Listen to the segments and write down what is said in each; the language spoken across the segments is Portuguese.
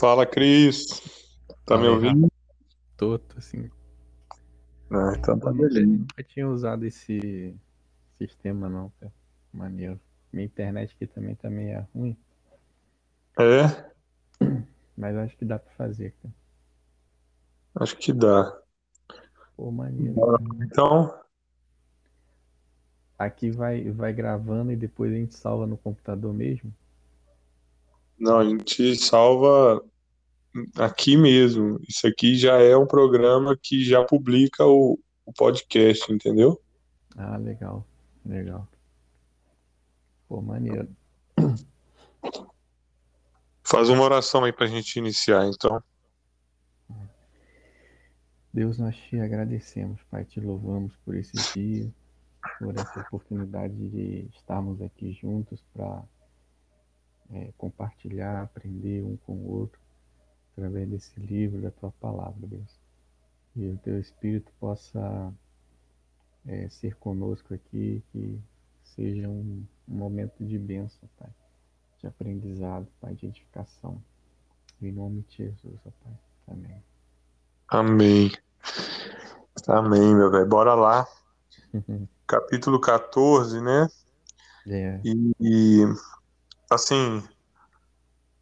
Fala, Cris. Tá me ouvindo? Tô, tô assim. Ah, então tá Eu beleza. nunca tinha usado esse sistema não, cara. Maneiro. Minha internet aqui também tá meio ruim, É, mas acho que dá pra fazer, cara. acho que dá. Pô, maneiro. Então, Aqui vai, vai gravando e depois a gente salva no computador mesmo? não, a gente salva aqui mesmo. Isso aqui já é um programa que já publica o, o podcast, entendeu? Ah, legal, legal. Pô, maneiro. Faz uma oração aí pra gente iniciar, então. Deus, nós te agradecemos, Pai, te louvamos por esse dia, por essa oportunidade de estarmos aqui juntos para compartilhar, aprender um com o outro, através desse livro, da tua palavra, Deus. E o teu Espírito possa eh, ser conosco aqui, que seja um, um momento de bênção, Pai, de aprendizado, Pai, de edificação. Em nome de Jesus, ó Pai. Amém. Amém. Amém, meu velho. Bora lá. Capítulo 14, né? É, E, e, assim,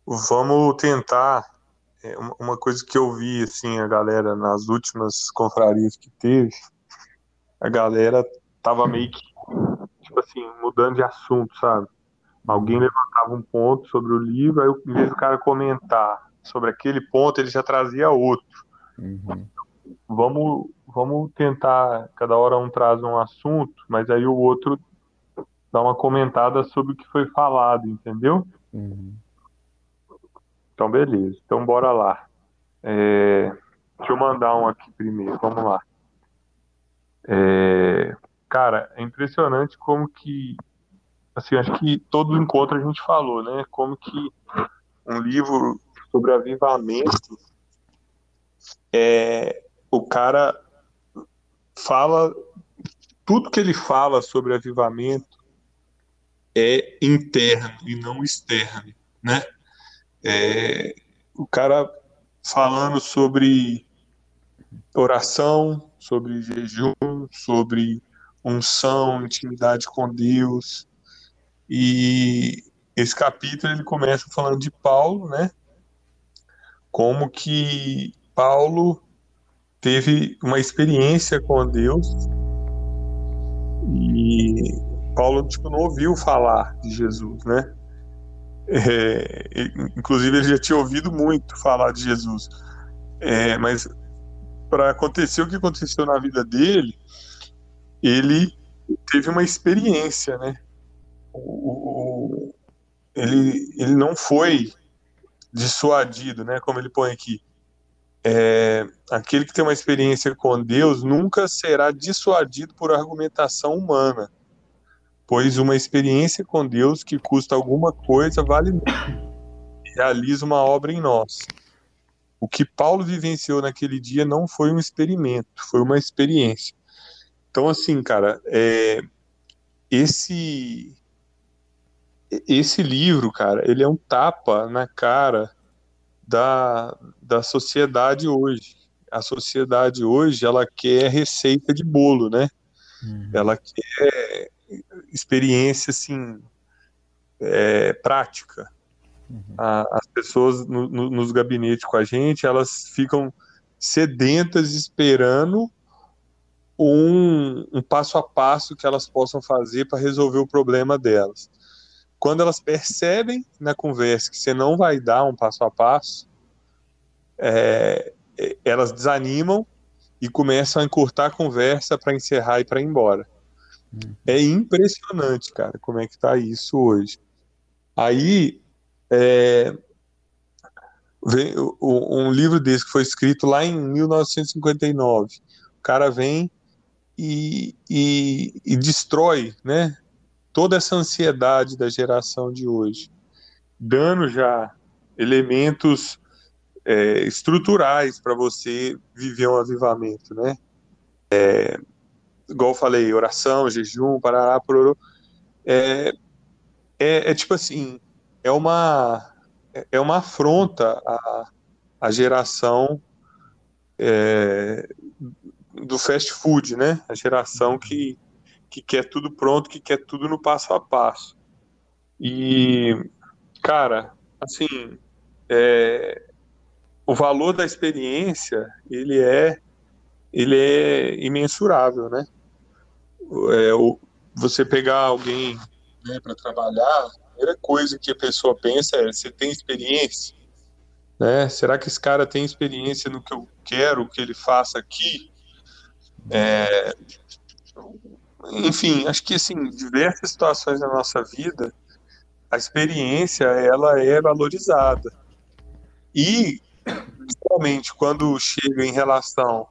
vamos tentar. É, uma coisa que eu vi, assim, a galera nas últimas confrarias que teve, a galera tava meio que, tipo assim, mudando de assunto, sabe? Alguém levantava um ponto sobre o livro, aí em vez do cara comentar sobre aquele ponto, ele já trazia outro. uhum, Vamos, vamos tentar, cada hora um traz um assunto, mas aí o outro dá uma comentada sobre o que foi falado, entendeu? uhum. Então, beleza. Então, bora lá. É, Deixa eu mandar um aqui primeiro. Vamos lá. É, Cara, é impressionante como que, assim, acho que todo encontro a gente falou, né? Como que um livro sobre avivamento, é, o cara fala, tudo que ele fala sobre avivamento é interno e não externo, né? É, o cara falando sobre oração, sobre jejum, sobre unção, intimidade com Deus. E esse capítulo ele começa falando de Paulo, né? Como que Paulo teve uma experiência com Deus e Paulo tipo não ouviu falar de Jesus, né? É, inclusive ele já tinha ouvido muito falar de Jesus, É, mas para acontecer o que aconteceu na vida dele, ele teve uma experiência, né? O- o- ele, ele não foi dissuadido, né? Como ele põe aqui. É, aquele que tem uma experiência com Deus nunca será dissuadido por argumentação humana, pois uma experiência com Deus que custa alguma coisa vale muito. e Realiza uma obra em nós. O que Paulo vivenciou naquele dia não foi um experimento, foi uma experiência. Então, assim, cara, é, esse esse livro, cara, ele é um tapa na cara da, da sociedade hoje. A sociedade hoje, ela quer receita de bolo, né? Uhum. Ela quer experiência, assim, é, prática. Uhum. A- as pessoas no- no- nos gabinetes com a gente, elas ficam sedentas esperando um, um passo a passo que elas possam fazer para resolver o problema delas. Quando elas percebem na conversa que você não vai dar um passo a passo, é, é, elas desanimam e começam a encurtar a conversa para encerrar e para ir embora. É impressionante, cara, como é que tá isso hoje. Aí, é, vem um livro desse que foi escrito lá em 1959. O cara vem e, e- e destrói, né, toda essa ansiedade da geração de hoje, dando já elementos é, estruturais para você viver um avivamento, né? É, igual eu falei, oração, jejum, parará, pororô. É, é, é tipo assim, é uma é uma afronta à, à geração é, do fast food, né? A geração que, que quer tudo pronto, que quer tudo no passo a passo. E, cara, assim, é, o valor da experiência, ele é, ele é imensurável, né? É, você pegar alguém né, para trabalhar, a primeira coisa que a pessoa pensa é: você tem experiência? Né? Será que esse cara tem experiência no que eu quero que ele faça aqui? É, enfim, acho que assim, diversas situações da nossa vida, a experiência ela é valorizada. E, principalmente quando chega em relação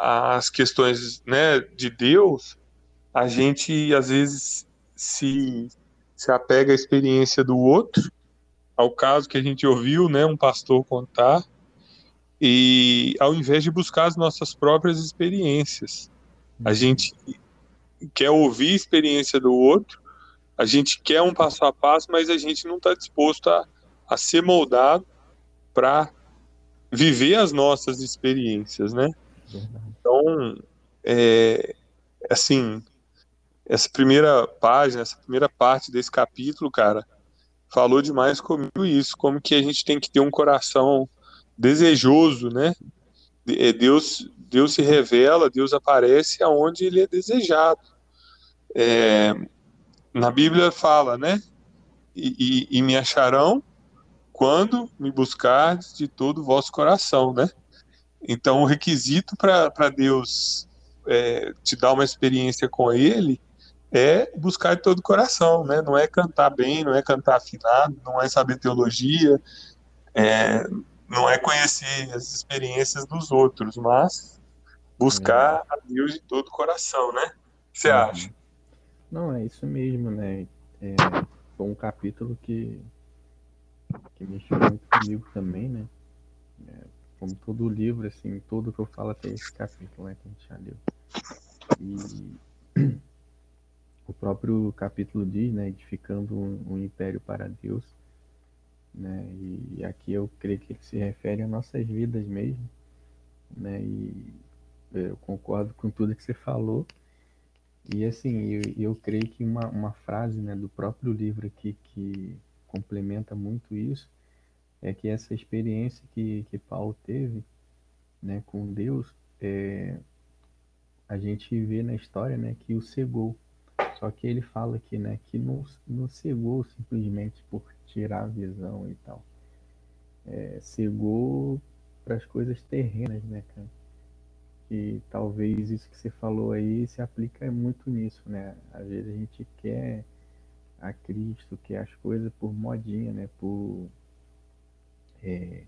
às questões né, de Deus, a gente às vezes se, se apega à experiência do outro, ao caso que a gente ouviu, né, um pastor contar, e ao invés de buscar as nossas próprias experiências. A uhum. gente quer ouvir a experiência do outro, a gente quer um passo a passo, mas a gente não está disposto a, a ser moldado para viver as nossas experiências, né? Então, é, assim, essa primeira página, essa primeira parte desse capítulo, cara, falou demais comigo isso, como que a gente tem que ter um coração desejoso, né? É, Deus, Deus se revela, Deus aparece aonde ele é desejado. É, na Bíblia fala, né? E, e, e me acharão quando me buscardes de todo o vosso coração, né? Então, o requisito para Deus é, te dar uma experiência com Ele é buscar de todo o coração, né? Não é cantar bem, não é cantar afinado, não é saber teologia, é, não é conhecer as experiências dos outros, mas buscar a Deus de todo o coração, né? O que você acha? Não, é isso mesmo, né? É, foi um capítulo que, que mexeu muito comigo também, né? Como todo livro, assim, tudo que eu falo até esse capítulo, né? Que a gente já leu. E o próprio capítulo diz, né? Edificando um, um império para Deus né? E aqui eu creio que ele se refere a nossas vidas mesmo, né? E eu concordo com tudo que você falou. E assim, eu, eu creio que uma, uma frase né, do próprio livro aqui que complementa muito isso é que essa experiência que, que Paulo teve né, com Deus, é, a gente vê na história né, que o cegou. Só que ele fala aqui né, que não, não cegou simplesmente por tirar a visão e tal. É, cegou para as coisas terrenas, né, cara? E talvez isso que você falou aí se aplica muito nisso, né? Às vezes a gente quer a Cristo, quer as coisas por modinha, né? Por é,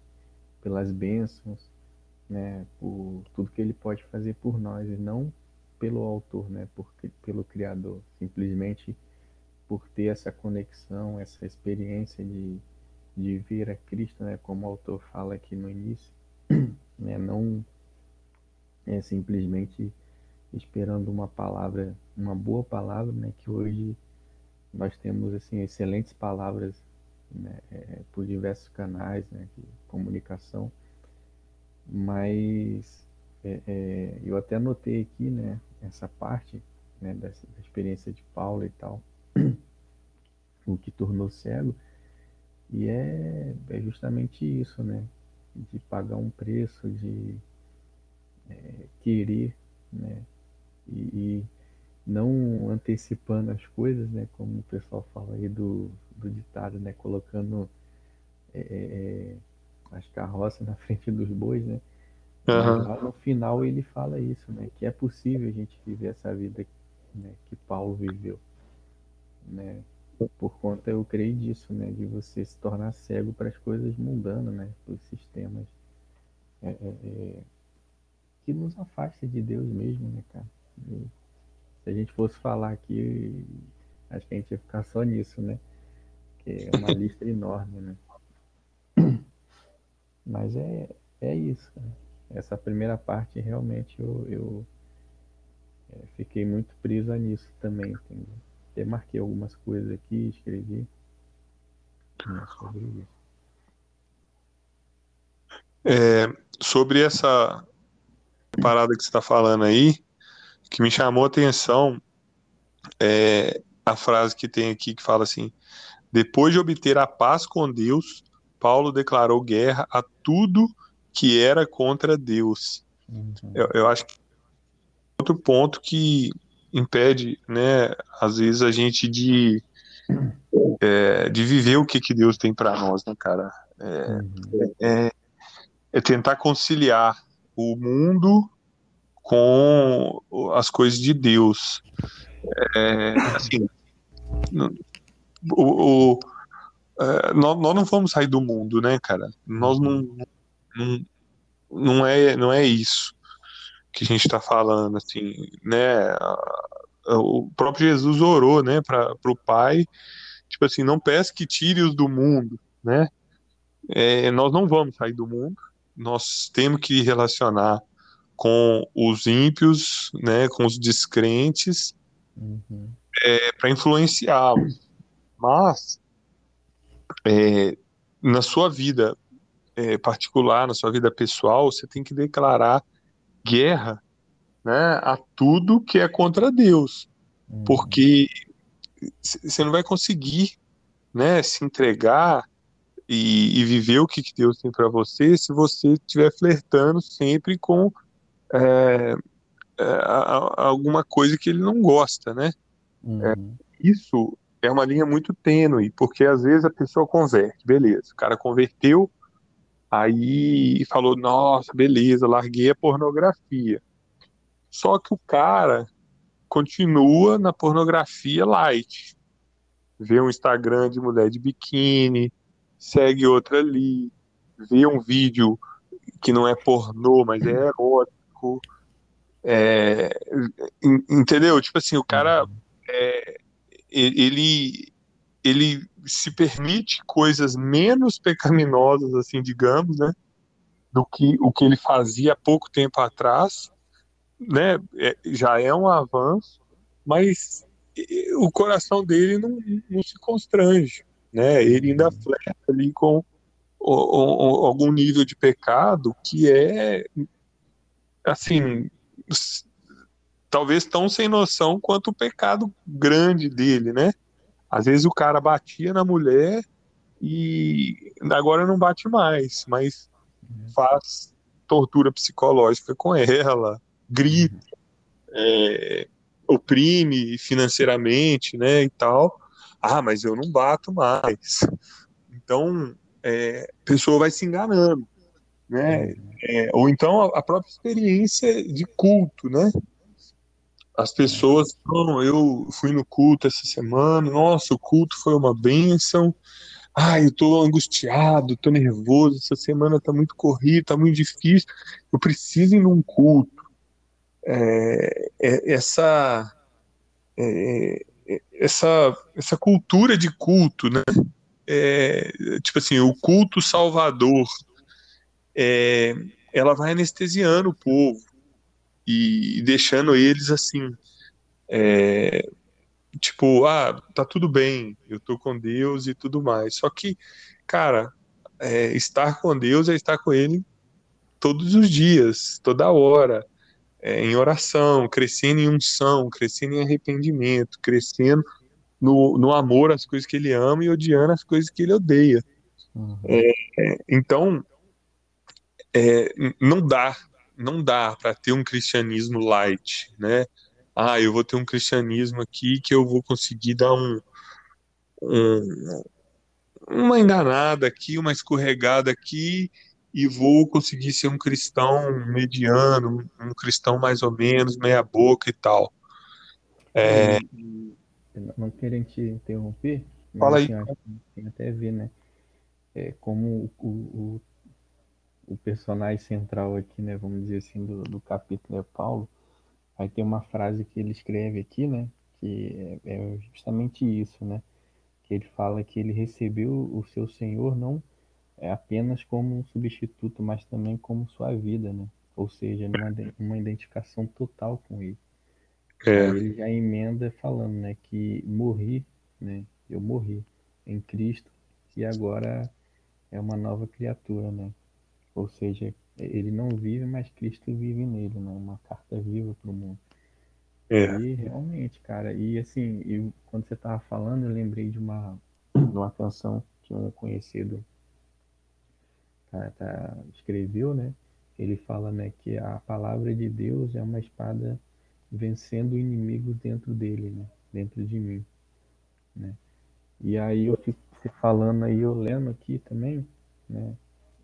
pelas bênçãos, né? Por tudo que Ele pode fazer por nós e não pelo autor, né? Por, pelo Criador, simplesmente por ter essa conexão, essa experiência de, de vir a Cristo, né, como o autor fala aqui no início, né, não é simplesmente esperando uma palavra, uma boa palavra, né, que hoje nós temos assim excelentes palavras né, é, por diversos canais né, de comunicação, mas é, é, eu até anotei aqui, né, essa parte né, dessa, da experiência de Paulo e tal, o que tornou cego. E é, é justamente isso, né? De pagar um preço, de é, querer, né? E, e, não antecipando as coisas, né? Como o pessoal fala aí do, do ditado, né? Colocando é, é, é as carroças na frente dos bois, né? Uhum. Lá no final ele fala isso, né? Que é possível a gente viver essa vida né, que Paulo viveu, né? por conta, eu creio disso, né? De você se tornar cego para as coisas mundanas, né? Para os sistemas é, é, é, que nos afasta de Deus mesmo, né, cara? E se a gente fosse falar aqui, acho que a gente ia ficar só nisso, né? Que é uma lista enorme, né? Mas é, é isso, né? Essa primeira parte realmente eu, eu é, fiquei muito preso nisso também, entendeu? Até marquei algumas coisas aqui, escrevi. É, sobre essa parada que você está falando aí, que me chamou a atenção é a frase que tem aqui que fala assim: depois de obter a paz com Deus, Paulo declarou guerra a tudo que era contra Deus. Uhum. Eu, eu, acho que outro ponto que impede, né, às vezes a gente de é, de viver o que que Deus tem para nós, né, cara? É, uhum. é, é tentar conciliar o mundo com as coisas de Deus. É, assim, o, o é, nós, nós, não vamos sair do mundo, né, cara? Nós não, não, não é, não é isso que a gente está falando, assim, né? O próprio Jesus orou, né, para o Pai, tipo assim, não peça que tire-os do mundo, né? É, nós não vamos sair do mundo, nós temos que relacionar com os ímpios, né, com os descrentes, uhum. é, para influenciá-los. Mas é, na sua vida é, particular, na sua vida pessoal, você tem que declarar guerra né, a tudo que é contra Deus, uhum. porque você não vai conseguir né, se entregar e, e viver o que, que Deus tem para você se você estiver flertando sempre com é, é, alguma coisa que ele não gosta, né? Uhum. É, isso é uma linha muito tênue, porque às vezes a pessoa converte, beleza, o cara converteu, aí falou, nossa, beleza, larguei a pornografia. Só que o cara continua na pornografia light. Vê um Instagram de mulher de biquíni, segue outra ali, vê um vídeo que não é pornô, mas é erótico. É, entendeu? Tipo assim, o cara é, ele ele se permite coisas menos pecaminosas, assim, digamos, né, do que o que ele fazia há pouco tempo atrás, né, é, já é um avanço, mas o coração dele não, não se constrange, né, ele ainda flerta ali com o, o, algum nível de pecado que é, assim, talvez tão sem noção quanto o pecado grande dele, né, às vezes o cara batia na mulher e agora não bate mais, mas faz tortura psicológica com ela, grita, é, oprime financeiramente, né, e tal. Ah, mas eu não bato mais. Então, é, a pessoa vai se enganando, né? É, ou então a própria experiência de culto, né? As pessoas, não, eu fui no culto essa semana, nossa, o culto foi uma bênção. Ai, eu tô angustiado, tô nervoso, essa semana tá muito corrida, tá muito difícil. Eu preciso ir num culto. É, é, essa, é, é essa, essa cultura de culto, né? É, tipo assim, o culto salvador, é, ela vai anestesiando o povo e deixando eles assim, é, tipo, ah, tá tudo bem, eu tô com Deus e tudo mais. Só que, cara, é, estar com Deus é estar com Ele todos os dias, toda hora, é, em oração, crescendo em unção, crescendo em arrependimento, crescendo no, no amor às coisas que Ele ama e odiando as coisas que Ele odeia. Uhum. É, é então, é, não dá não dá para ter um cristianismo light, né? Ah, eu vou ter um cristianismo aqui que eu vou conseguir dar um, um uma enganada aqui, uma escorregada aqui e vou conseguir ser um cristão mediano, um cristão mais ou menos, meia boca e tal. É... Não querendo te interromper, Fala aí. Assim, tem até ver, né? É, como o, o, o personagem central aqui, né, vamos dizer assim, do, do capítulo é Paulo, aí tem uma frase que ele escreve aqui, né, que é, é justamente isso, né, que ele fala que ele recebeu o seu Senhor não apenas como um substituto, mas também como sua vida, né, ou seja, uma, uma identificação total com ele. É. Ele já emenda falando, né, que morri, né, eu morri em Cristo e agora é uma nova criatura, né? Ou seja, ele não vive, mas Cristo vive nele, né? Uma carta viva para o mundo. É. E realmente, cara, e assim, eu, quando você tava falando, eu lembrei de uma, de uma canção que um conhecido tá, tá, escreveu, né? Ele fala, né, que a palavra de Deus é uma espada vencendo inimigos dentro dele, né? Dentro de mim, né? E aí eu fico falando aí, eu lendo aqui também, né?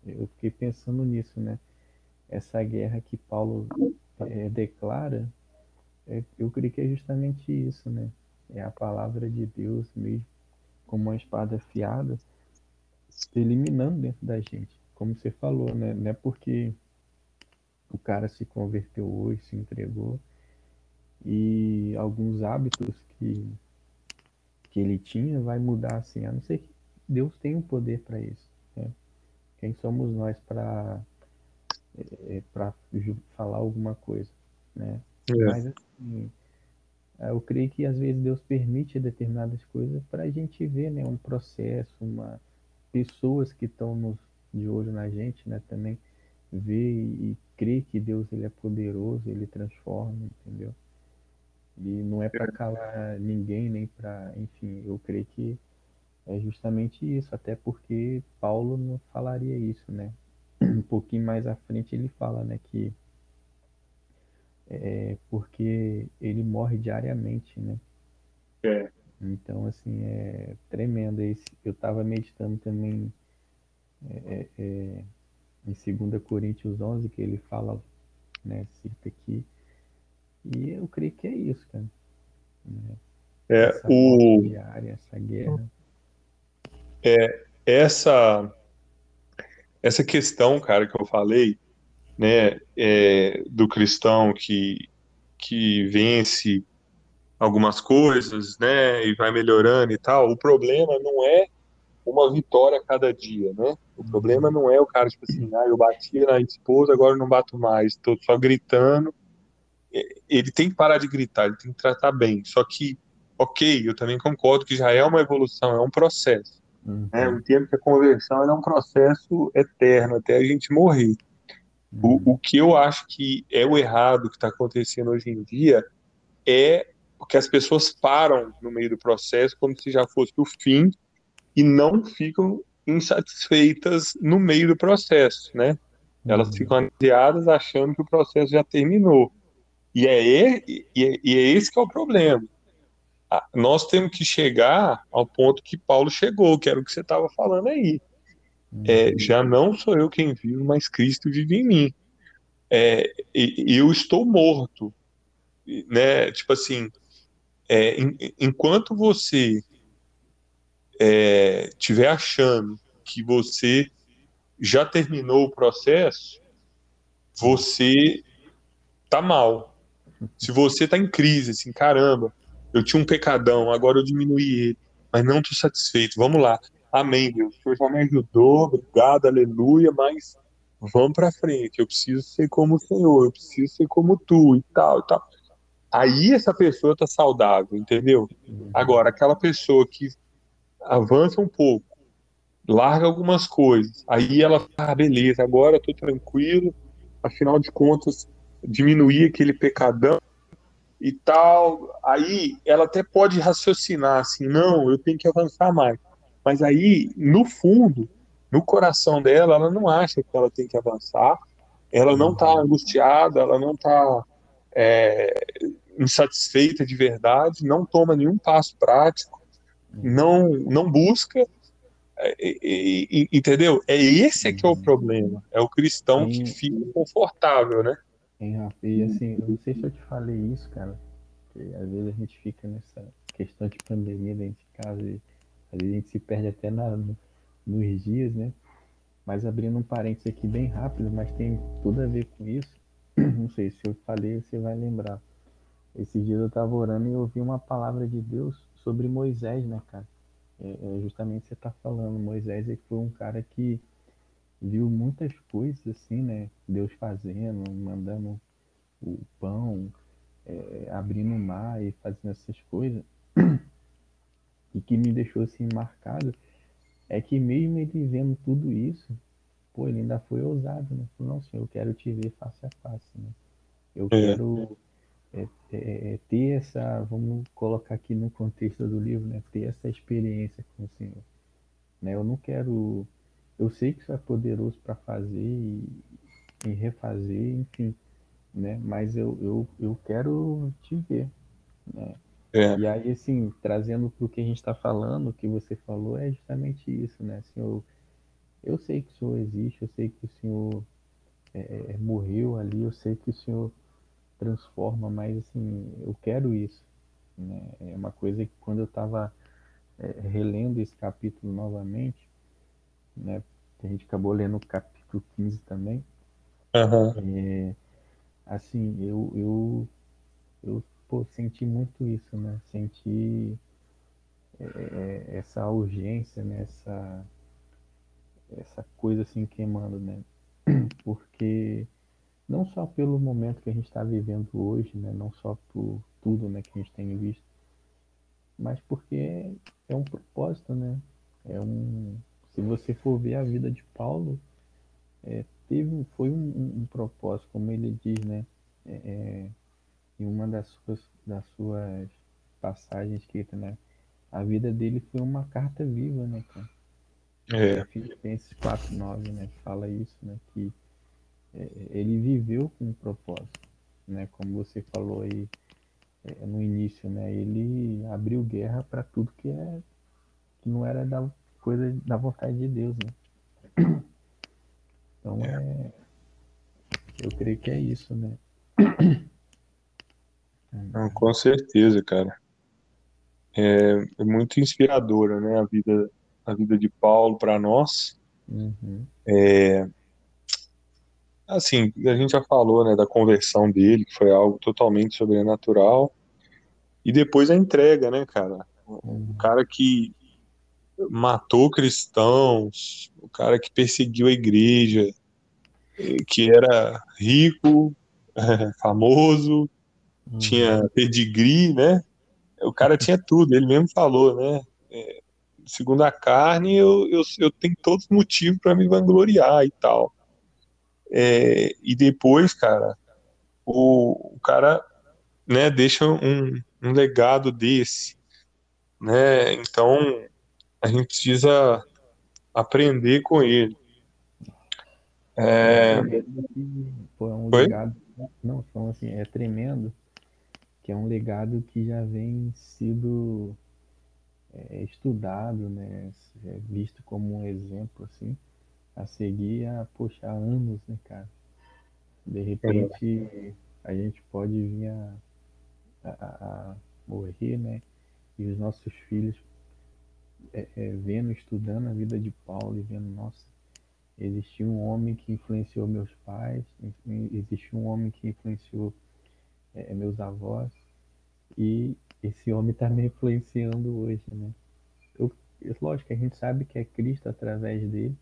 Eu fiquei pensando nisso, né? Essa guerra que Paulo é, declara é, eu creio que é justamente isso, né? É a palavra de Deus mesmo, como uma espada afiada, eliminando dentro da gente. Como você falou, né? Não é porque o cara se converteu hoje, se entregou, e alguns hábitos que, que ele tinha vai mudar assim, a não ser que Deus tenha o um poder para isso. Né? Quem somos nós para é, é para falar alguma coisa, né? É. Mas assim, eu creio que às vezes Deus permite determinadas coisas para a gente ver, né, um processo, uma pessoas que estão de olho na gente, né, também ver e crer que Deus ele é poderoso, ele transforma, entendeu? E não é para é. calar ninguém nem para, enfim, eu creio que é justamente isso, até porque Paulo não falaria isso, né? Um pouquinho mais à frente ele fala, né, que é, porque ele morre diariamente, né? É. Então, assim, é tremendo. Esse, eu estava meditando também é, é, é em 2 Coríntios 11, que ele fala, né, cita aqui, e eu creio que é isso, cara. Né? É, essa o... diária, essa guerra. É, essa, essa questão, cara, que eu falei, né, é, do cristão que, que vence algumas coisas, né, e vai melhorando e tal. O problema não é uma vitória a cada dia, né? O problema não é o cara, tipo assim, ah, eu bati na esposa, agora não bato mais, estou só gritando. Ele tem que parar de gritar, ele tem que tratar bem. Só que, ok, eu também concordo que já é uma evolução, é um processo. Uhum. Né? Eu entendo que a conversão é um processo eterno, até a gente morrer. O, o que eu acho que é o errado que está acontecendo hoje em dia é que as pessoas param no meio do processo como se já fosse o fim e não ficam insatisfeitas no meio do processo, né? Elas uhum. ficam ansiadas achando que o processo já terminou. E é, e é, e é esse que é o problema. Nós temos que chegar ao ponto que Paulo chegou, que era o que você estava falando aí é, já não sou eu quem vivo, mas Cristo vive em mim. É, e, eu estou morto, né? Tipo assim, é, enquanto você é, achando que você já terminou o processo, você tá mal. Se você tá em crise, assim, caramba, eu tinha um pecadão, agora eu diminuí ele, mas não tô satisfeito. Vamos lá. Amém, Deus. O Senhor já me ajudou, obrigado, aleluia, mas vamos para frente. Eu preciso ser como o Senhor, eu preciso ser como tu e tal e tal. Aí essa pessoa tá saudável, entendeu? Agora, aquela pessoa que avança um pouco, larga algumas coisas, aí ela, ah, beleza, agora eu tô tranquilo, afinal de contas, diminuir aquele pecadão e tal. Aí ela até pode raciocinar assim, não, eu tenho que avançar mais. Mas aí, no fundo, no coração dela, ela não acha que ela tem que avançar, ela não está angustiada, ela não está é, insatisfeita de verdade, não toma nenhum passo prático, não, não busca, é, entendeu? É esse é que é o problema, é o cristão que fica confortável, né? Hein, Rafa, e assim, eu não sei se eu te falei isso, cara, que às vezes a gente fica nessa questão de pandemia dentro de casa e às vezes a gente se perde até na, nos dias, né? Mas abrindo um parênteses aqui bem rápido, mas tem tudo a ver com isso. Não sei se eu falei, você vai lembrar. Esses dias eu estava orando e ouvi uma palavra de Deus sobre Moisés, né, cara? É, é justamente você está falando. Moisés ele foi um cara que viu muitas coisas assim, né? Deus fazendo, mandando o pão, é, abrindo o mar e fazendo essas coisas. e que me deixou assim marcado é que mesmo ele vendo tudo isso, pô, ele ainda foi ousado, né? Falou, não, senhor, eu quero te ver face a face, né? Eu é. quero é, é, é, ter essa, vamos colocar aqui no contexto do livro, né? Ter essa experiência com o Senhor. Né? Eu não quero, eu sei que isso é poderoso para fazer e, e, refazer, enfim, né? Mas eu, eu, eu quero te ver, né? É. E aí, assim, trazendo para o que a gente está falando, o que você falou é justamente isso, né? Assim, eu, eu sei que o Senhor existe, eu sei que o Senhor é, é, morreu ali, eu sei que o Senhor transforma, mas assim, eu quero isso. Né? É uma coisa que quando eu estava é, relendo esse capítulo novamente, né? Que a gente acabou lendo o capítulo 15 também. Uhum. É, assim, eu, eu, eu pô, senti muito isso, né? Senti é, é, essa urgência, né? essa, essa coisa assim queimando, né? Porque não só pelo momento que a gente está vivendo hoje, né? Não só por tudo, né, que a gente tem visto, mas porque é um propósito, né? É um, se você for ver a vida de Paulo, é, teve, foi um, um, propósito, como ele diz, né? É, é em uma das suas, das suas passagens escritas, né? A vida dele foi uma carta viva, né, cara? É. Filipenses 4.9, né? Fala isso, né? Que é, ele viveu com um propósito, né? Como você falou aí é, no início, né? Ele abriu guerra para tudo que é que não era da coisa da vontade de Deus, né? Então é, é eu creio que é isso, né? Não, com certeza, cara. É, é, muito inspiradora, né, a vida, a vida de Paulo para nós. Uhum. É, assim, a gente já falou, né, da conversão dele, que foi algo totalmente sobrenatural. E depois a entrega, né, cara? O cara que matou cristãos, o cara que perseguiu a igreja, que era rico, famoso, uhum. tinha pedigree, né? O cara tinha tudo, ele mesmo falou, né? É, segundo a carne, eu, eu, eu tenho todos os motivos para me vangloriar e tal. É, e depois, cara, o, o cara né, deixa um, um legado desse, né? Então a gente precisa aprender com ele. É... Pô, é um legado, não, falando assim, é tremendo, que é um legado que já vem sido é, estudado, né, é visto como um exemplo assim, a seguir há, poxa, há anos, né, cara? De repente a gente pode vir a a, a morrer, né? E os nossos filhos é, é, vendo, estudando a vida de Paulo e vendo, nossa, existiu um homem que influenciou meus pais, existiu um homem que influenciou é, meus avós, e esse homem está me influenciando hoje, né? Eu, lógico, a gente sabe que é Cristo através dele,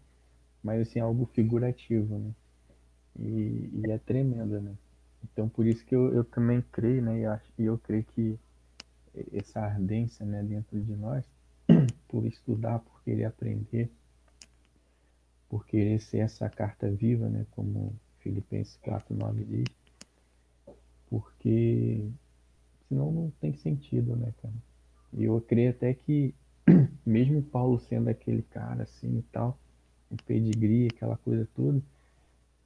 mas assim, é algo figurativo, né? E, e é tremendo, né? Então por isso que eu, eu também creio, né? E eu, eu creio que essa ardência né, dentro de nós, por estudar, por querer aprender, por querer ser essa carta viva, né, como Filipenses 4,9 diz, porque senão não tem sentido, né, cara? E eu creio até que, mesmo Paulo sendo aquele cara assim e tal, um pedigree, aquela coisa toda,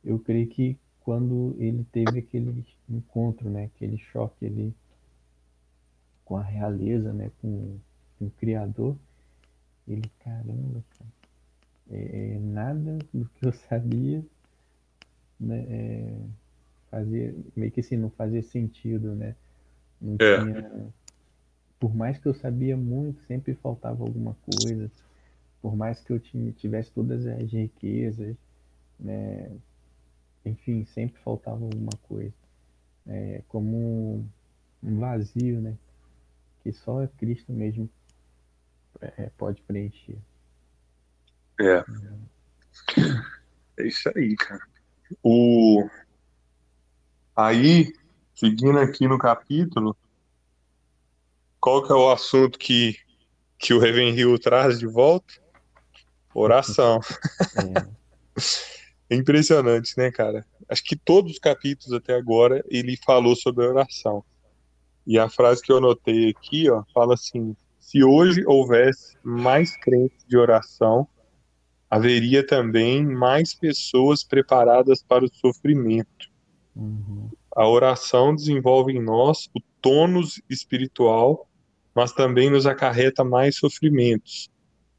eu creio que quando ele teve aquele encontro, né, aquele choque ali com a realeza, né, com, com o Criador, ele, caramba, cara, é, é, nada do que eu sabia né, é, fazia, meio que assim, não fazia sentido, né? Não é. tinha, por mais que eu sabia muito, sempre faltava alguma coisa, por mais que eu tinha, tivesse todas as riquezas, né? enfim, sempre faltava alguma coisa. É, como um vazio, né? Que só Cristo mesmo é, pode preencher. É. É isso aí, cara. O... Aí, seguindo aqui no capítulo, qual que é o assunto que, que o Raven Hill traz de volta? Oração. É. é impressionante, né, cara? Acho que todos os capítulos até agora ele falou sobre a oração. E a frase que eu anotei aqui, ó, fala assim: se hoje houvesse mais crentes de oração, haveria também mais pessoas preparadas para o sofrimento. Uhum. A oração desenvolve em nós o tônus espiritual, mas também nos acarreta mais sofrimentos,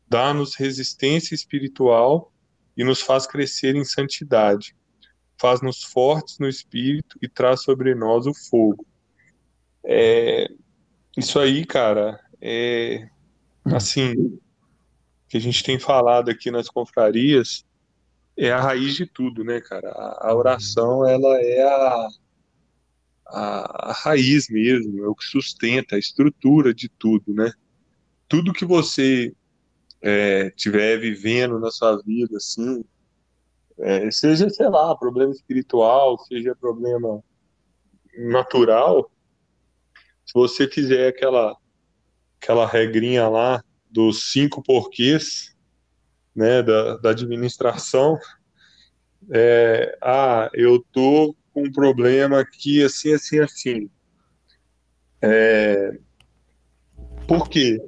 dá-nos resistência espiritual e nos faz crescer em santidade, faz-nos fortes no espírito e traz sobre nós o fogo. É, isso aí, cara, é assim que a gente tem falado aqui nas confrarias é a raiz de tudo, né, cara? A, a oração ela é a, a, a raiz mesmo, é o que sustenta a estrutura de tudo, né? Tudo que você é, tiver vivendo na sua vida, assim, é, seja, sei lá, problema espiritual, seja problema natural, se você fizer aquela, aquela regrinha lá dos cinco porquês, né, da, da administração, é, ah, eu tô com um problema aqui, assim, assim, assim. É, por quê?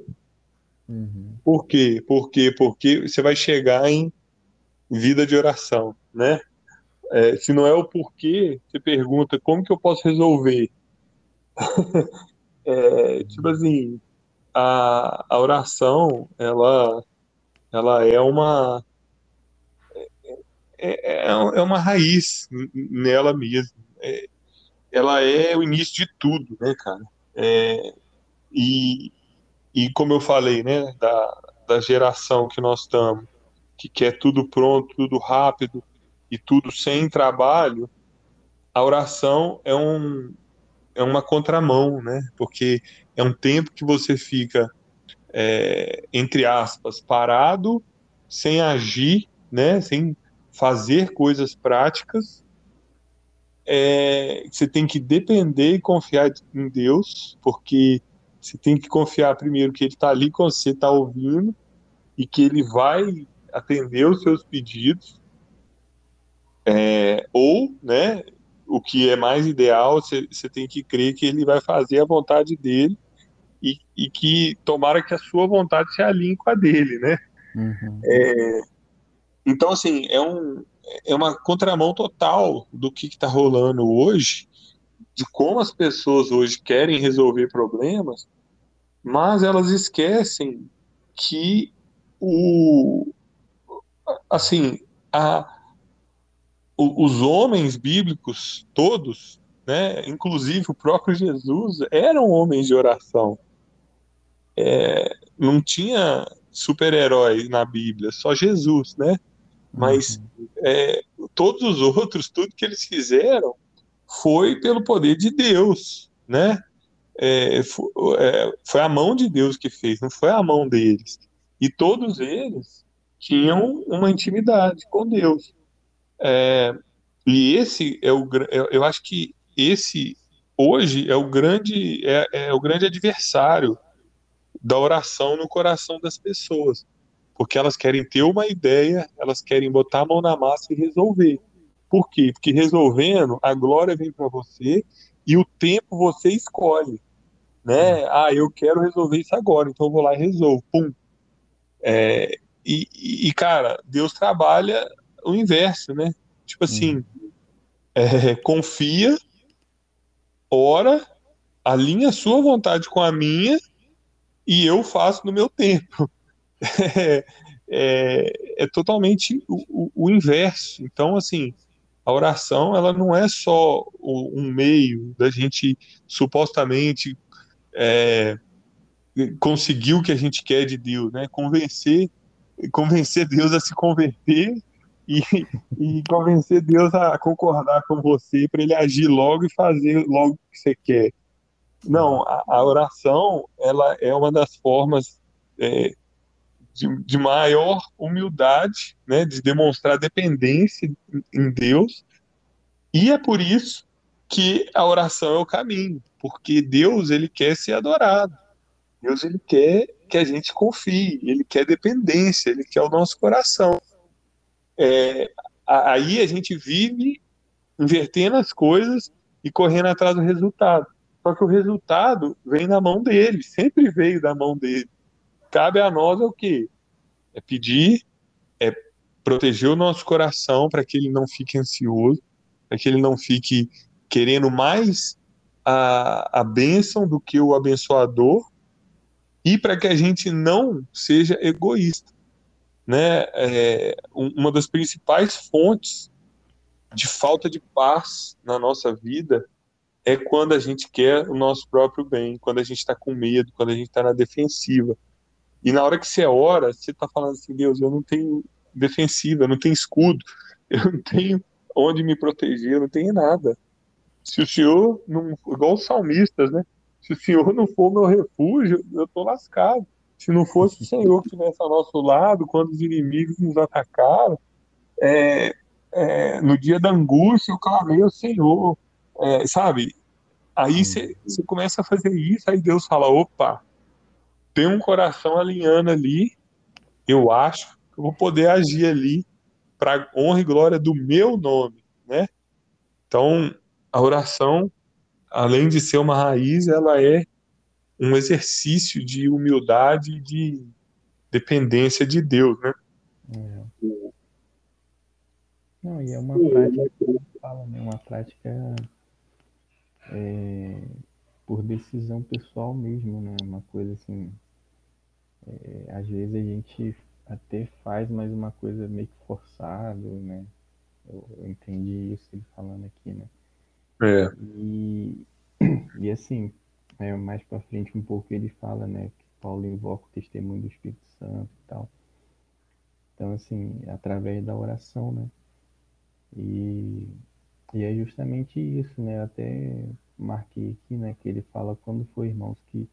Uhum. Por quê? Por quê? Porque você vai chegar em vida de oração, né? É, se não é o porquê, você pergunta como que eu posso resolver. é, tipo assim, a, a oração, ela, ela é uma é, é, é uma raiz nela mesmo. É, ela é o início de tudo, né, cara? É, e, e como eu falei, né, da, da geração que nós estamos, que quer tudo pronto, tudo rápido e tudo sem trabalho, a oração é, um, é uma contramão, né? Porque é um tempo que você fica, é, entre aspas, parado, sem agir, né? Sem fazer coisas práticas. É, você tem que depender e confiar em Deus, porque você tem que confiar primeiro que Ele está ali com você, está ouvindo, e que Ele vai atender os seus pedidos. É, ou, né, o que é mais ideal, você, tem que crer que Ele vai fazer a vontade dele e, e que tomara que a sua vontade se alinhe com a dele, né? Uhum. É, então, assim, é, um, é uma contramão total do que está rolando hoje, de como as pessoas hoje querem resolver problemas, mas elas esquecem que o assim a, o, os homens bíblicos todos, né, inclusive o próprio Jesus, eram homens de oração. É, não tinha super-herói na Bíblia, só Jesus, né? Mas uhum. é, todos os outros, tudo que eles fizeram foi pelo poder de Deus, né? É, foi, é, foi, a mão de Deus que fez, não foi a mão deles. E todos eles tinham uma intimidade com Deus. É, e esse é o, eu acho que esse hoje é o grande é, é o grande adversário da oração no coração das pessoas porque elas querem ter uma ideia, elas querem botar a mão na massa e resolver. Por quê? Porque resolvendo, a glória vem para você e o tempo você escolhe. Né? Ah, eu quero resolver isso agora, então eu vou lá e resolvo. Pum. É, e, e, cara, Deus trabalha o inverso, né? Tipo assim, é, confia, ora, alinha a sua vontade com a minha e eu faço no meu tempo. é, é, é totalmente o, o, inverso. Então, assim, a oração ela não é só um meio da gente supostamente é, conseguir o que a gente quer de Deus, né? Convencer, convencer Deus a se converter e, e convencer Deus a concordar com você para ele agir logo e fazer logo o que você quer. Não, a, a oração ela é uma das formas é, de, de maior humildade, né, de demonstrar dependência em Deus, e é por isso que a oração é o caminho, porque Deus ele quer ser adorado, Deus ele quer, que a gente confie, ele quer dependência, ele quer o nosso coração. É, aí a gente vive invertendo as coisas e correndo atrás do resultado. Só que o resultado vem na mão dele, sempre veio da mão dele. Cabe a nós é o quê? É pedir, é proteger o nosso coração para que ele não fique ansioso, para que ele não fique querendo mais a, a bênção do que o abençoador, e para que a gente não seja egoísta. Né? É, uma das principais fontes de falta de paz na nossa vida é quando a gente quer o nosso próprio bem, quando a gente está com medo, quando a gente está na defensiva. E na hora que você ora, você está falando assim, Deus, eu não tenho defensiva, eu não tenho escudo, eu não tenho onde me proteger, eu não tenho nada. Se o Senhor, não, igual os salmistas, né? Se o Senhor não for meu refúgio, eu estou lascado. Se não fosse o Senhor que estivesse ao nosso lado, quando os inimigos nos atacaram, é, é, no dia da angústia eu clamei ao Senhor, é, sabe? Aí você começa a fazer isso, aí Deus fala: opa, tem um coração alinhando ali, eu acho que eu vou poder agir ali para honra e glória do meu nome, né? Então, a oração, além de ser uma raiz, ela é um exercício de humildade e de dependência de Deus, né? É. Não, e é uma prática, fala, né? Uma prática é, por decisão pessoal mesmo, né? Uma coisa assim. É, às vezes a gente até faz, mas uma coisa meio que forçado, né? Eu, eu entendi isso ele falando aqui, né? É. E, e assim, é, mais para frente um pouco ele fala, né? Que Paulo invoca o testemunho do Espírito Santo e tal. Então, assim, através da oração, né? E, e é justamente isso, né? Até marquei aqui, né? Que ele fala quando foi, irmãos, que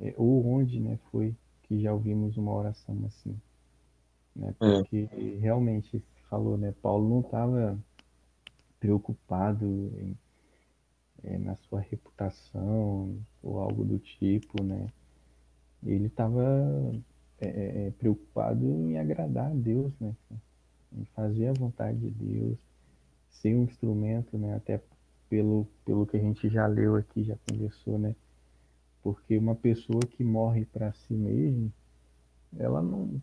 é, ou onde, né? Foi que já ouvimos uma oração assim, né? É. Porque é. realmente falou, né? Paulo não estava preocupado em, é, na sua reputação ou algo do tipo, né? Ele estava é, é, preocupado em agradar a Deus, né? em fazer a vontade de Deus, ser um instrumento, né? Até pelo, pelo que a gente já leu aqui, já conversou, né? Porque uma pessoa que morre para si mesma, ela não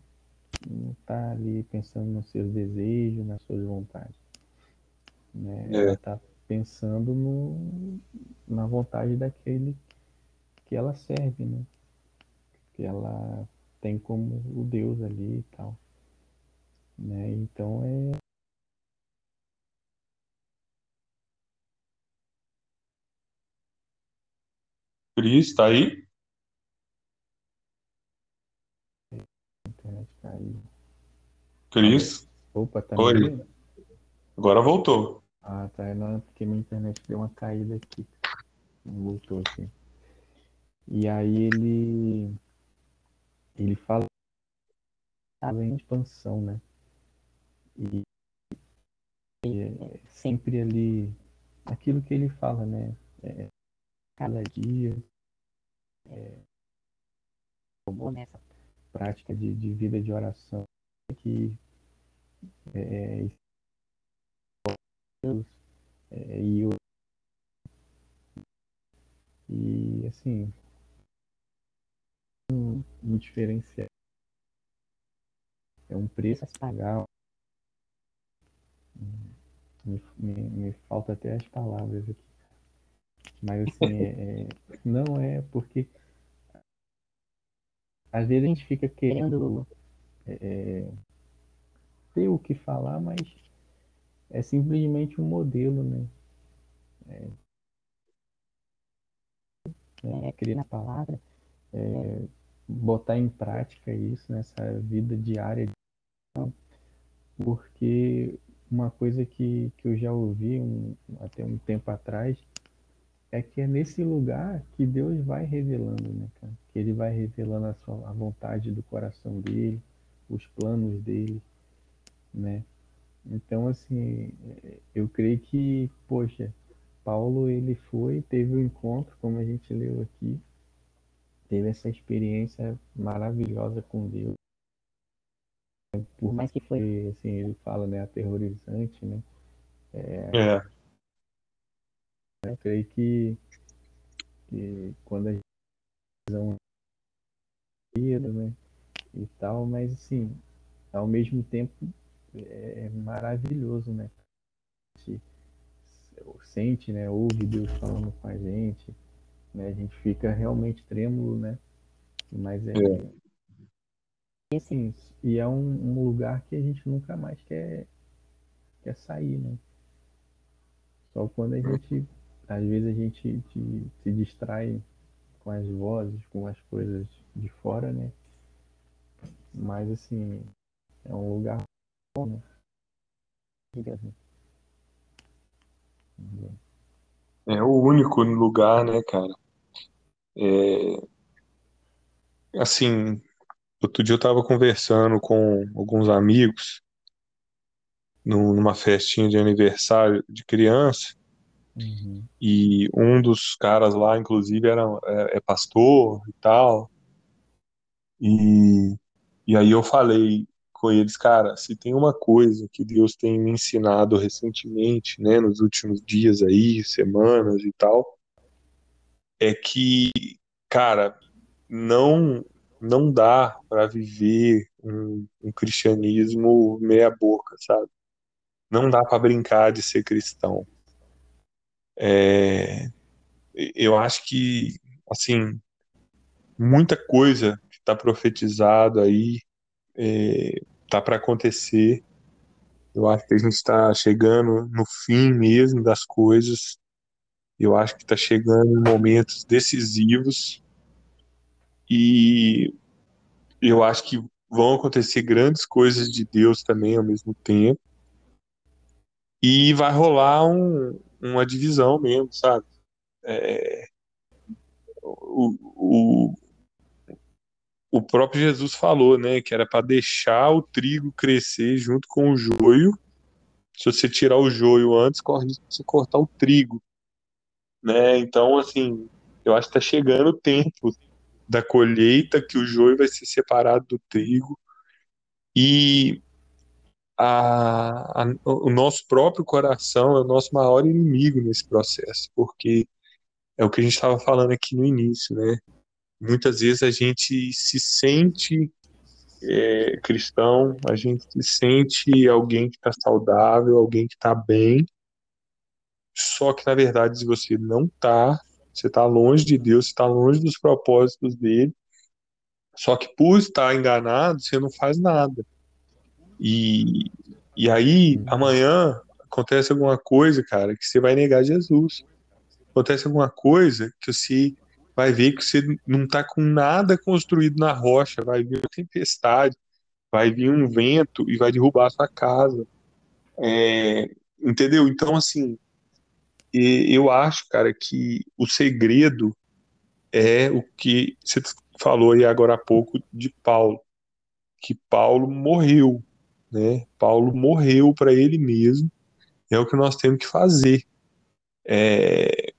não está ali pensando nos seus desejos, nas suas vontades. Né? É. Ela está pensando no, na vontade daquele que ela serve, né? Que ela tem como o Deus ali e tal. Né? Então é. Cris, tá aí? A internet caiu. Cris? Opa, tá Oi. me Agora voltou. Ah, tá. Não, porque minha internet deu uma caída aqui. Voltou aqui. E aí ele. Ele fala em expansão, né? E, é sempre ali aquilo que ele fala, né? É, cada dia é, nessa prática de, de vida de oração que é, é, e eu e assim um, um diferencial. É um preço a pagar me, me, me falta até as palavras aqui. Mas assim, é, é, não é porque às vezes a gente fica querendo é, é, ter o que falar, mas é simplesmente um modelo, né? É, é, criar na palavra, é, botar em prática isso nessa vida diária, porque uma coisa que, que eu já ouvi um, até um tempo atrás é que é nesse lugar que Deus vai revelando, né, cara? Que ele vai revelando a, sua, a vontade do coração dele, os planos dele, né? Então, assim, eu creio que, poxa, Paulo ele foi, teve um encontro, como a gente leu aqui, teve essa experiência maravilhosa com Deus. Por mais que foi, assim, ele fala, né, aterrorizante, né? É. é. Eu creio que, que quando a gente né, e tal, mas assim, ao mesmo tempo é maravilhoso, né? A gente sente, né? Ouve Deus falando com a gente, né? A gente fica realmente trêmulo, né? Mas é, é. Assim, e é um, um, lugar que a gente nunca mais quer, quer sair, né? Só quando a gente, às vezes a gente se distrai com as vozes, com as coisas de fora, né? Mas assim, é um lugar bom, né? É o único lugar, né, cara? É... Assim, outro dia eu tava conversando com alguns amigos numa festinha de aniversário de criança uhum. e um dos caras lá, inclusive, era, é, é pastor e tal. E, e aí eu falei com eles, cara, se tem uma coisa que Deus tem me ensinado recentemente, né, nos últimos dias aí, semanas e tal, é que, cara, não não dá para viver um, um, cristianismo meia boca, sabe? Não dá para brincar de ser cristão. É, eu acho que, assim, muita coisa está profetizado aí, é, tá para acontecer. Eu acho que a gente está chegando no fim mesmo das coisas. Eu acho que está chegando em momentos decisivos e eu acho que vão acontecer grandes coisas de Deus também ao mesmo tempo. E vai rolar um, uma divisão mesmo, sabe? É, o, o, o próprio Jesus falou, né, que era para deixar o trigo crescer junto com o joio. Se você tirar o joio antes, corre você cortar o trigo, né? Então, assim, eu acho que está chegando o tempo da colheita que o joio vai ser separado do trigo e a, a, o nosso próprio coração é o nosso maior inimigo nesse processo, porque é o que a gente estava falando aqui no início, né? muitas vezes a gente se sente é, cristão, a gente se sente alguém que está saudável, alguém que está bem, só que na verdade se você não está, você está longe de Deus, você está longe dos propósitos dele, só que por estar enganado, você não faz nada. E, e aí, amanhã, acontece alguma coisa, cara, que você vai negar Jesus. Acontece alguma coisa que você vai ver que você não está com nada construído na rocha, vai vir uma tempestade, vai vir um vento e vai derrubar a sua casa. É, entendeu? Então, assim, eu acho, cara, que o segredo é o que você falou aí agora há pouco de Paulo, que Paulo morreu, né? Paulo morreu para ele mesmo. É o que nós temos que fazer. É,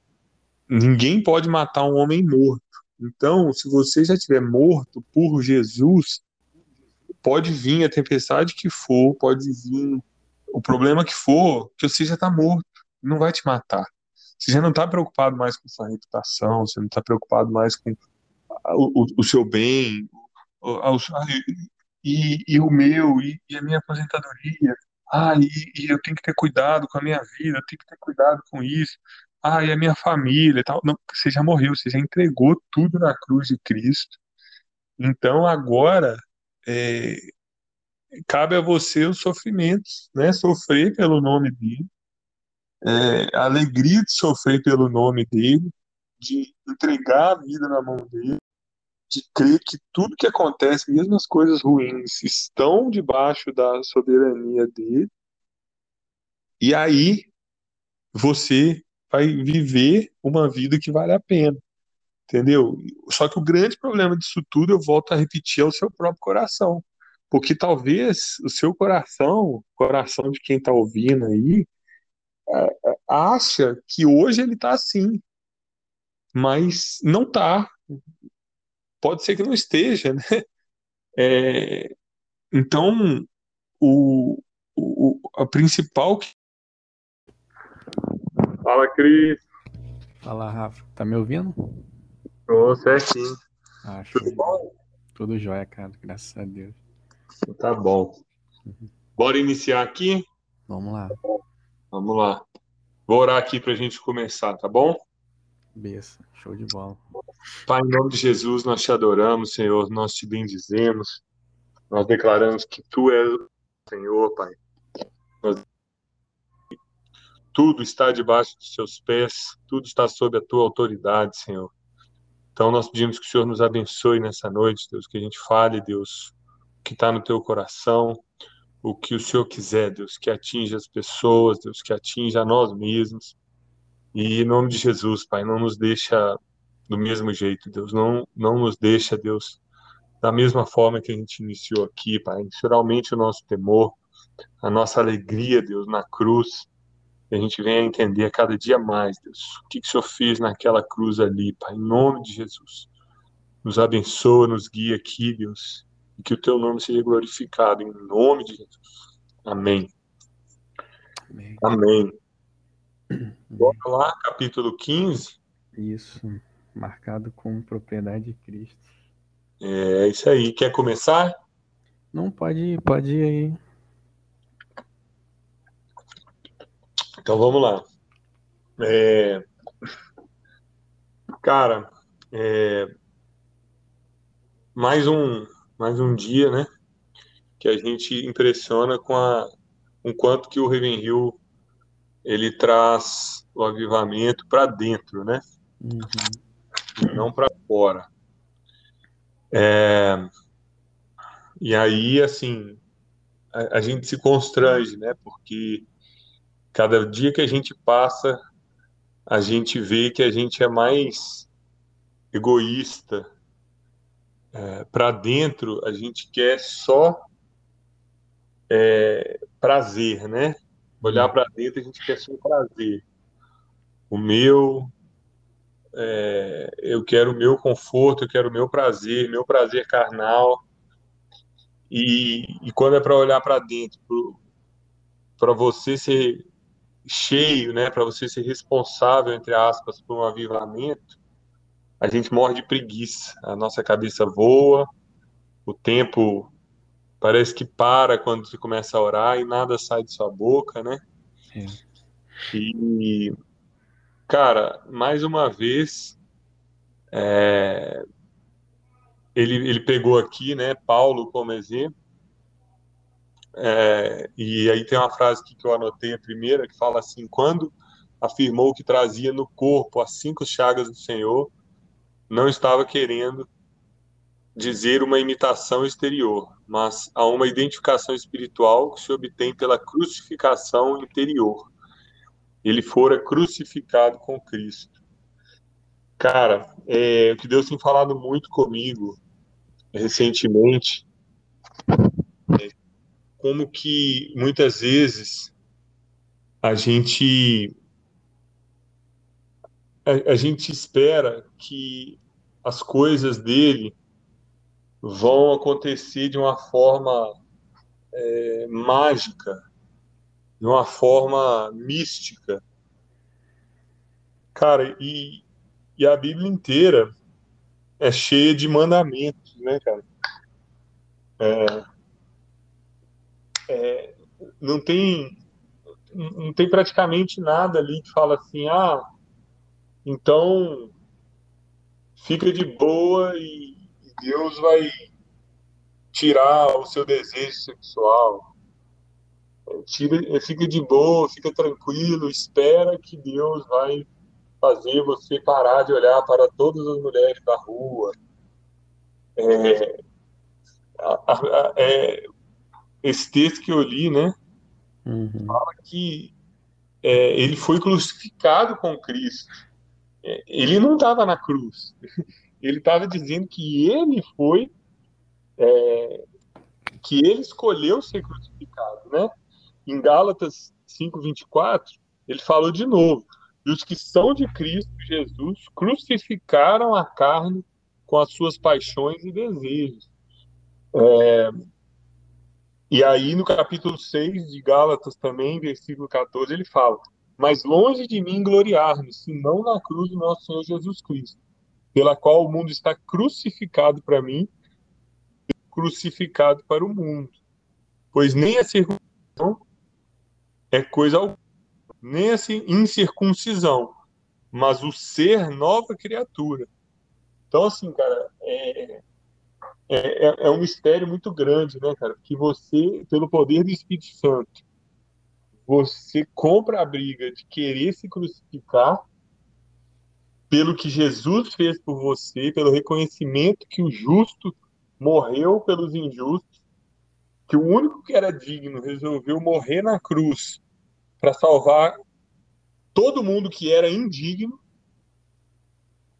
Ninguém pode matar um homem morto. Então, se você já estiver morto por Jesus, pode vir a tempestade que for, pode vir o problema que for, que você já está morto, não vai te matar. Você já não está preocupado mais com sua reputação, você não está preocupado mais com o, o, o seu bem, e, e, o meu, e, e, a minha aposentadoria. Ah, e, e eu tenho que ter cuidado com a minha vida, eu tenho que ter cuidado com isso ah, e a minha família e tal. Não, você já morreu, você já entregou tudo na cruz de Cristo. Então agora é, cabe a você os sofrimentos, né? Sofrer pelo nome dele, é, a alegria de sofrer pelo nome dele, de entregar a vida na mão dele, de crer que tudo que acontece, mesmo as coisas ruins, estão debaixo da soberania dele. E aí você vai viver uma vida que vale a pena. Entendeu? Só que o grande problema disso tudo, eu volto a repetir, é o seu próprio coração. Porque talvez o seu coração, o coração de quem está ouvindo aí, é, é, acha que hoje ele está assim. Mas não está. Pode ser que não esteja, né? É, então, o, o, a principal. Fala, Cris. Fala, Rafa. Tá me ouvindo? Tô certinho. Ah, Tudo bom? Tudo jóia, cara. Graças a Deus. Tá bom. Uhum. Bora iniciar aqui? Vamos lá. Vamos lá. Vou orar aqui para a gente começar, tá bom? Bessa, show de bola. Pai, em nome de Jesus, nós te adoramos, Senhor, nós te bendizemos, nós declaramos que Tu és o Senhor, Pai. Nós... Tudo está debaixo dos Seus pés, tudo está sob a Tua autoridade, Senhor. Então nós pedimos que o Senhor nos abençoe nessa noite, Deus, que a gente fale, Deus, o que está no Teu coração, o que o Senhor quiser, Deus, que atinja as pessoas, Deus, que atinja a nós mesmos. E em nome de Jesus, Pai, não nos deixa do mesmo jeito, Deus, não, não nos deixa, Deus, da mesma forma que a gente iniciou aqui, Pai. Finalmente o nosso temor, a nossa alegria, Deus, na cruz, que a gente venha entender cada dia mais, Deus, o que, que o Senhor fez naquela cruz ali, Pai, em nome de Jesus. Nos abençoa, nos guia aqui, Deus, e que o teu nome seja glorificado em nome de Jesus. Amém. Amém. Amém. Bora lá, capítulo 15. Isso, marcado com propriedade de Cristo. É isso aí. Quer começar? Não, pode, pode ir aí. Então vamos lá. É... Cara, é... mais um mais um dia, né? Que a gente impressiona com a, o quanto que o Ravenhill ele traz o avivamento para dentro, né? Uhum. Não para fora. É, e aí, assim, a, a, gente se constrange, né? Porque cada dia que a gente passa, a gente vê que a gente é mais egoísta, é, para dentro, a gente quer só é, prazer, né? Olhar para dentro, a gente quer só prazer. O meu, é, eu quero o meu conforto, eu quero o meu prazer, meu prazer carnal. E, e quando é para olhar para dentro, para você ser cheio, né, para você ser responsável, entre aspas, por um avivamento, a gente morre de preguiça, a nossa cabeça voa, o tempo parece que para quando você começa a orar e nada sai de sua boca, né? É. E, cara, mais uma vez, é, ele, ele pegou aqui, né, Paulo como exemplo, é, e aí tem uma frase que eu anotei a primeira, que fala assim, quando afirmou que trazia no corpo as cinco chagas do Senhor, não estava querendo dizer uma imitação exterior, mas a uma identificação espiritual que se obtém pela crucificação interior. Ele fora crucificado com Cristo. Cara, é, o que Deus tem falado muito comigo recentemente é como que muitas vezes a gente a, a gente espera que as coisas dele vão acontecer de uma forma é, mágica, de uma forma mística. Cara, e, e a Bíblia inteira é cheia de mandamentos, né, cara? É, é, não tem não tem praticamente nada ali que fala assim, ah, então fica de boa e Deus vai tirar o seu desejo sexual. Tira, fica de boa, fica tranquilo, espera que Deus vai fazer você parar de olhar para todas as mulheres da rua. É, a, a, é, esse texto que eu li, né, uhum. fala que é, ele foi crucificado com Cristo. É, ele não estava na cruz. Ele estava dizendo que ele foi, é, que ele escolheu ser crucificado, né? Em Gálatas 5:24, ele falou de novo: e os que são de Cristo Jesus crucificaram a carne com as suas paixões e desejos. É, e aí, no capítulo 6 de Gálatas, também, versículo 14, ele fala: Mas longe de mim gloriar-me, senão na cruz do nosso Senhor Jesus Cristo, pela qual o mundo está crucificado para mim, crucificado para o mundo. Pois nem a circuncisão é coisa alguma, nem a incircuncisão, mas o ser nova criatura. Então, assim, cara, é, é, é, é, um mistério muito grande, né, cara? Que você, pelo poder do Espírito Santo, você compra a briga de querer se crucificar pelo que Jesus fez por você, pelo reconhecimento que o justo morreu pelos injustos, que o único que era digno resolveu morrer na cruz para salvar todo mundo que era indigno.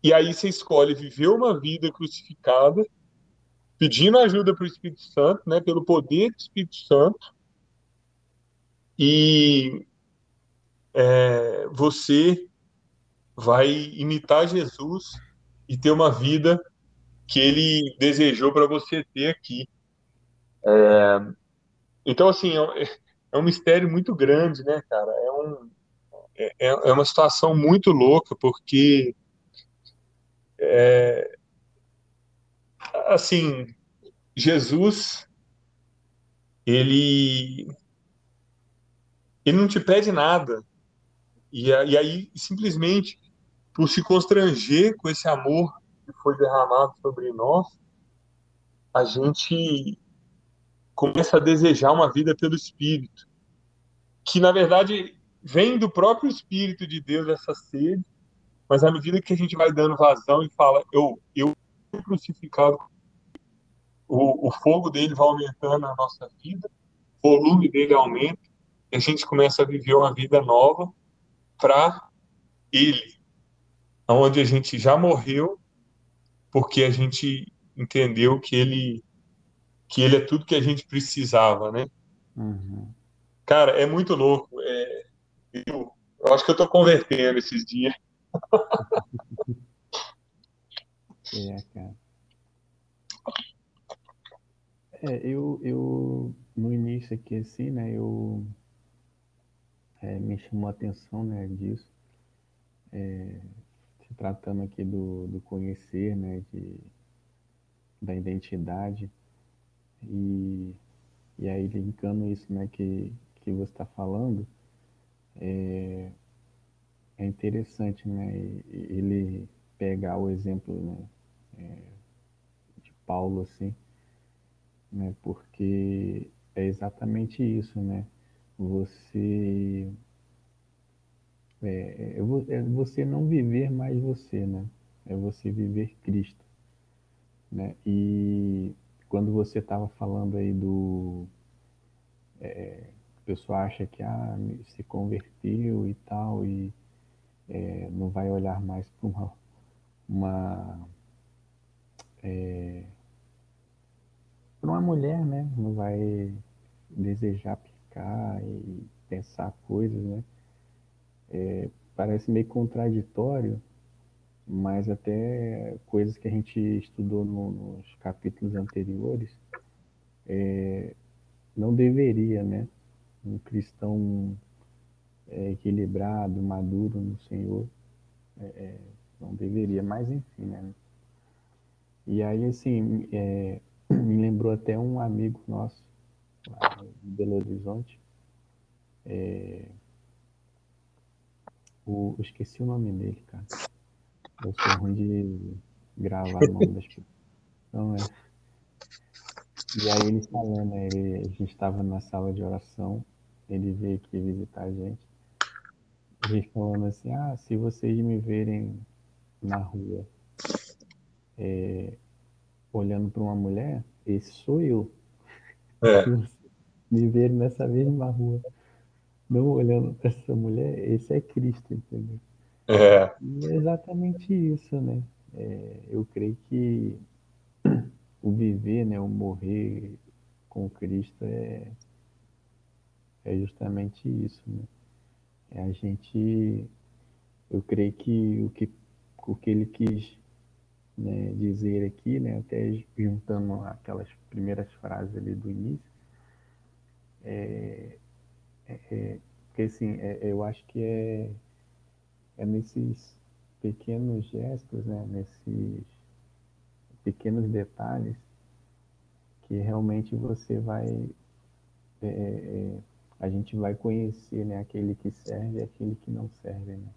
E aí você escolhe viver uma vida crucificada pedindo ajuda para o Espírito Santo, né, pelo poder do Espírito Santo, e é, você vai imitar Jesus e ter uma vida que ele desejou para você ter aqui. É, então, assim, é, é, um mistério muito grande, né, cara? É, um, é, é uma situação muito louca, porque é, assim, Jesus, ele, ele não te pede nada. E aí, simplesmente, por se constranger com esse amor que foi derramado sobre nós, a gente começa a desejar uma vida pelo Espírito, que na verdade vem do próprio Espírito de Deus essa sede, mas à medida que a gente vai dando vazão e fala, eu, eu crucificado o, o fogo dele vai aumentando na nossa vida, o volume dele aumenta, e a gente começa a viver uma vida nova para ele, onde a gente já morreu, porque a gente entendeu que ele que ele é tudo que a gente precisava, né? Uhum. Cara, é muito louco. É, eu, eu acho que eu tô convertendo esses dias. é, cara. É, eu, eu no início aqui assim, né, eu é, me chamou a atenção, né, disso, é, tratando aqui do, do conhecer, né, de, da identidade e, e aí linkando isso, né, que, que você está falando, é, é interessante, né, ele pegar o exemplo, né, é, de Paulo, assim, né? Porque é exatamente isso, né? Você é, é, é você não viver mais você, né? É você viver Cristo, né? E quando você estava falando aí do é, o acha que ah, se converteu e tal e é, não vai olhar mais para uma, uma é, para uma mulher, né? Não vai desejar picar e pensar coisas, né? É, parece meio contraditório, mas até coisas que a gente estudou no, nos capítulos anteriores, é, não deveria, né? Um cristão é, equilibrado, maduro no Senhor, é, é não deveria, mas enfim, né? E aí, assim, é, me lembrou até um amigo nosso, lá em Belo Horizonte. O... Eu esqueci o nome dele, cara. Eu sou ruim de gravar o nome das pessoas. Então, é... E aí ele falando, né, ele, a gente estava na sala de oração, ele veio aqui visitar a gente. A gente falando assim, ah, se vocês me verem na rua é, olhando para uma mulher, esse sou eu. É. Me ver nessa mesma rua, não olhando para essa mulher, esse é Cristo, entendeu? É. E é exatamente isso, né? É, eu creio que o viver, né, o morrer com Cristo é, é justamente isso, né? É a gente, eu creio que o que, o que ele quis né, dizer aqui, né, até juntando aquelas primeiras frases ali do início, é, é, é porque assim, é, eu acho que é, é nesses pequenos gestos, né, nesses pequenos detalhes que realmente você vai é, é, a gente vai conhecer né, aquele que serve e aquele que não serve. Né?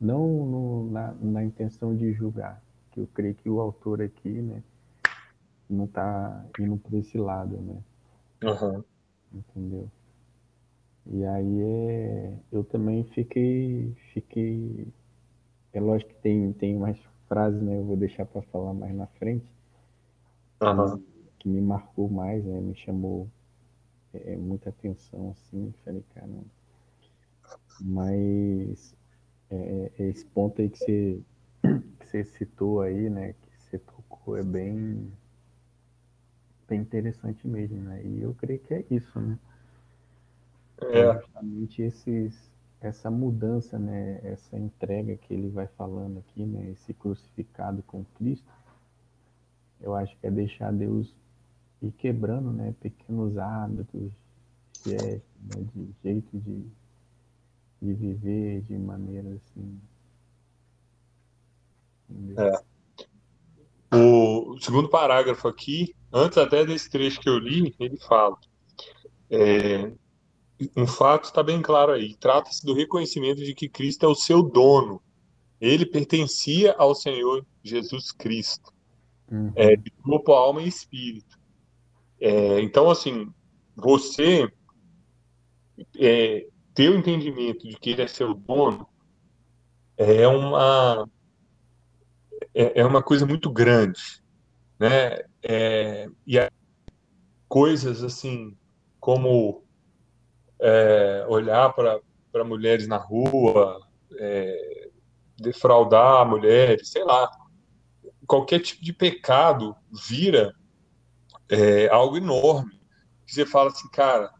Não no, na, na intenção de julgar, que eu creio que o autor aqui né, não está indo para esse lado. Né? Uhum. Entendeu? E aí é, eu também fiquei, fiquei. É lógico que tem, tem mais frases, né? Eu vou deixar para falar mais na frente. Uhum. Que, me marcou mais, né? Me chamou é, muita atenção, assim. Falei, caramba. Mas é, é, esse ponto aí que você, que você citou aí, né? Que você tocou, é bem, bem interessante mesmo, né? E eu creio que é isso, né? É, é justamente esses, essa mudança, né? Essa entrega que ele vai falando aqui, né? Esse crucificado com Cristo. Eu acho que é deixar Deus ir quebrando, né? Pequenos hábitos, gestos, né, de jeito de, de viver de maneira assim. É. O segundo parágrafo aqui, antes até desse trecho que eu li, ele fala: é, um fato está bem claro aí. Trata-se do reconhecimento de que Cristo é o seu dono. Ele pertencia ao Senhor Jesus Cristo, uhum. é, de corpo, alma e espírito. É, então, assim, você é, ter o entendimento de que ele é seu dono é uma é, é uma coisa muito grande, né? É, e coisas assim como é, olhar para mulheres na rua, é, defraudar mulheres, sei lá, qualquer tipo de pecado vira é, algo enorme. Você fala assim, cara,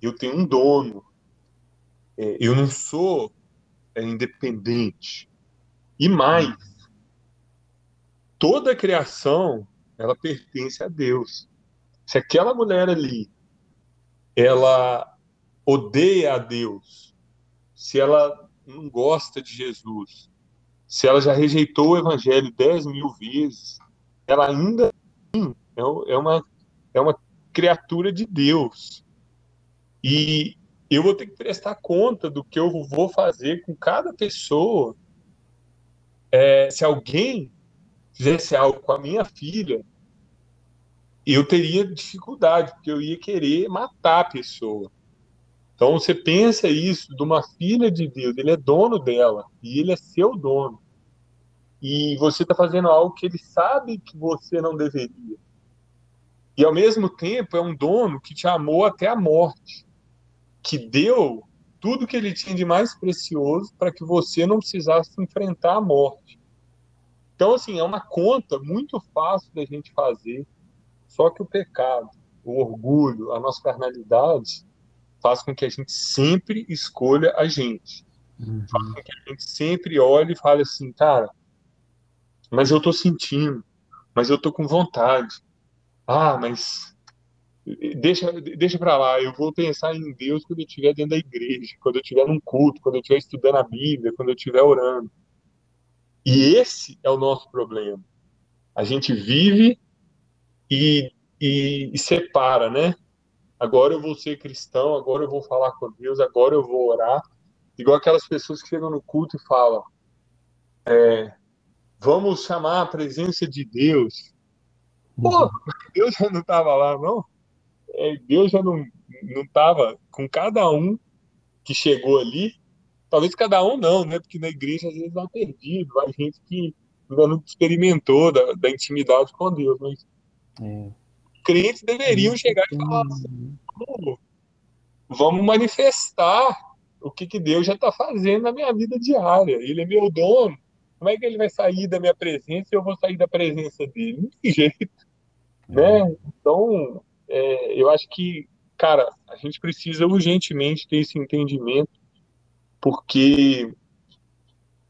eu tenho um dono, é, eu não sou é, independente. E mais, toda a criação ela pertence a Deus. Se aquela mulher ali ela odeia a Deus, se ela não gosta de Jesus, se ela já rejeitou o Evangelho dez mil vezes, ela ainda assim é uma, é uma criatura de Deus. E eu vou ter que prestar conta do que eu vou fazer com cada pessoa. É, se alguém fizesse algo com a minha filha, eu teria dificuldade, porque eu ia querer matar a pessoa. Então você pensa isso de uma filha de Deus, ele é dono dela e ele é seu dono. E você está fazendo algo que ele sabe que você não deveria. E ao mesmo tempo é um dono que te amou até a morte, que deu tudo que ele tinha de mais precioso para que você não precisasse enfrentar a morte. Então, assim, é uma conta muito fácil da gente fazer, só que o pecado, o orgulho, a nossa carnalidade faz com que a gente sempre escolha a gente. Uhum. Faz com que a gente sempre olhe e fale assim, cara, mas eu tô sentindo, mas eu tô com vontade. Ah, mas deixa, deixa para lá, eu vou pensar em Deus quando eu estiver dentro da igreja, quando eu estiver num culto, quando eu estiver estudando a Bíblia, quando eu estiver orando. E esse é o nosso problema. A gente vive e, e, e separa, né? Agora eu vou ser cristão, agora eu vou falar com Deus, agora eu vou orar. Igual aquelas pessoas que chegam no culto e falam: é, vamos chamar a presença de Deus. Pô, Deus já não estava lá, não? É, Deus já não estava com cada um que chegou ali. Talvez cada um não, né? Porque na igreja às vezes vai perdido, vai gente que ainda não experimentou da, da intimidade com Deus. Mas é crentes deveriam chegar e falar assim, vamos manifestar o que, que Deus já está fazendo na minha vida diária. Ele é meu dono. Como é que ele vai sair da minha presença e eu vou sair da presença dele? Não tem jeito. Né? Então, é, eu acho que, cara, a gente precisa urgentemente ter esse entendimento, porque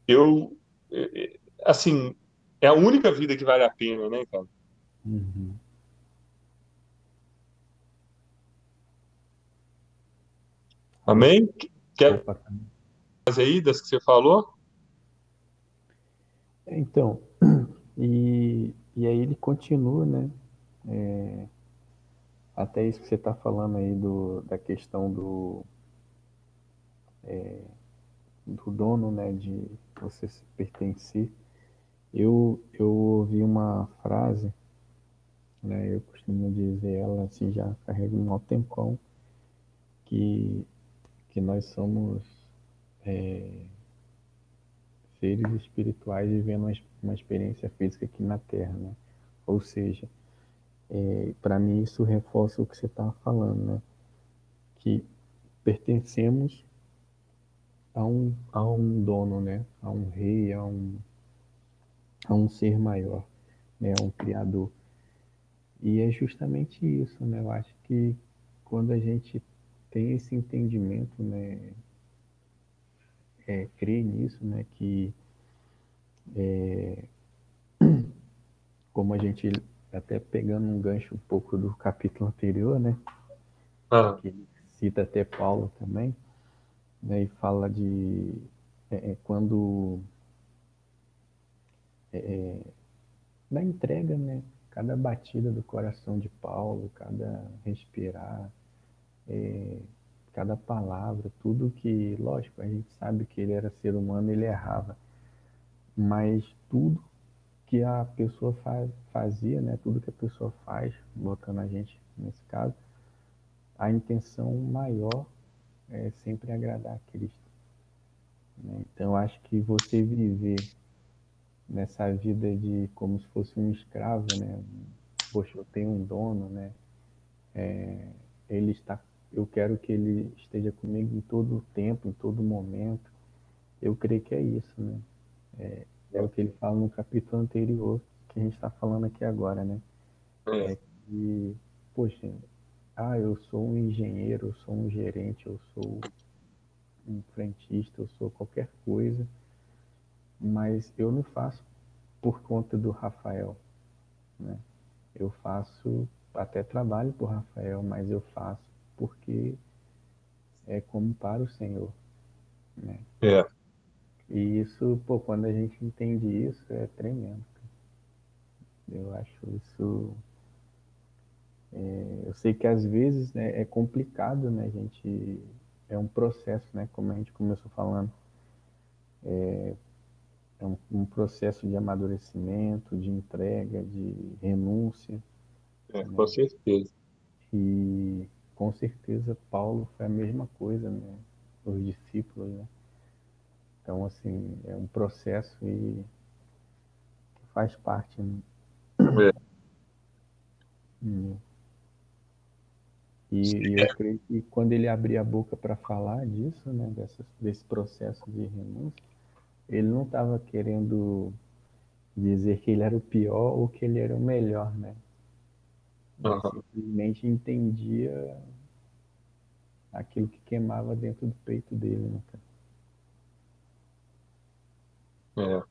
eu, é, é, assim, é a única vida que vale a pena, né, cara? Uhum. Amém? Quer mais aí das que você falou? Então, e, e aí ele continua, né? É, até isso que você está falando aí do, da questão do, é, do dono, né? De você pertencer. Eu, eu ouvi uma frase, né? Eu costumo dizer ela assim, já carrega um tempão, que, que nós somos é, seres espirituais vivendo uma, uma experiência física aqui na Terra, né? Ou seja, é, para mim isso reforça o que você estava falando, né? Que pertencemos a um, a um dono, né? A um rei, a um, a um ser maior, né? A um criador. E é justamente isso, né? Eu acho que quando a gente tem esse entendimento, né? é, crer nisso, né? Que é, como a gente até pegando um gancho um pouco do capítulo anterior, né? Ah. Que cita até Paulo também, né? E fala de é, é quando é, é, da entrega, né? Cada batida do coração de Paulo, cada respirar, é, cada palavra, tudo que, lógico, a gente sabe que ele era ser humano, ele errava, mas tudo que a pessoa faz, fazia, né, tudo que a pessoa faz, botando a gente nesse caso, a intenção maior é sempre agradar a Cristo. Né? Então, acho que você viver nessa vida de como se fosse um escravo, né? Poxa, eu tenho um dono, né? É, ele está eu quero que Ele esteja comigo em todo o tempo, em todo momento. Eu creio que é isso, né? É, é o que ele fala no capítulo anterior, que a gente está falando aqui agora, né? É. é que, poxa, ah, eu sou um engenheiro, eu sou um gerente, eu sou um frentista, eu sou qualquer coisa, mas eu não faço por conta do Rafael, né? Eu faço, até trabalho por Rafael, mas eu faço porque é como para o Senhor. Né? É. E isso, pô, quando a gente entende isso, é tremendo. Eu acho isso. É, eu sei que às vezes né, é complicado, né? A gente. É um processo, né? Como a gente começou falando. É, é um, um processo de amadurecimento, de entrega, de renúncia. É, né? com certeza. E com certeza Paulo foi a mesma coisa, né? Os discípulos, né? Então, assim, é um processo e faz parte. Né? É. Hum. E, e, eu creio que quando ele abria a boca para falar disso, né, dessa, desse processo de renúncia, ele não estava querendo dizer que ele era o pior ou que ele era o melhor, né? Uhum. simplesmente entendia aquilo que queimava dentro do peito dele, né, cara? É.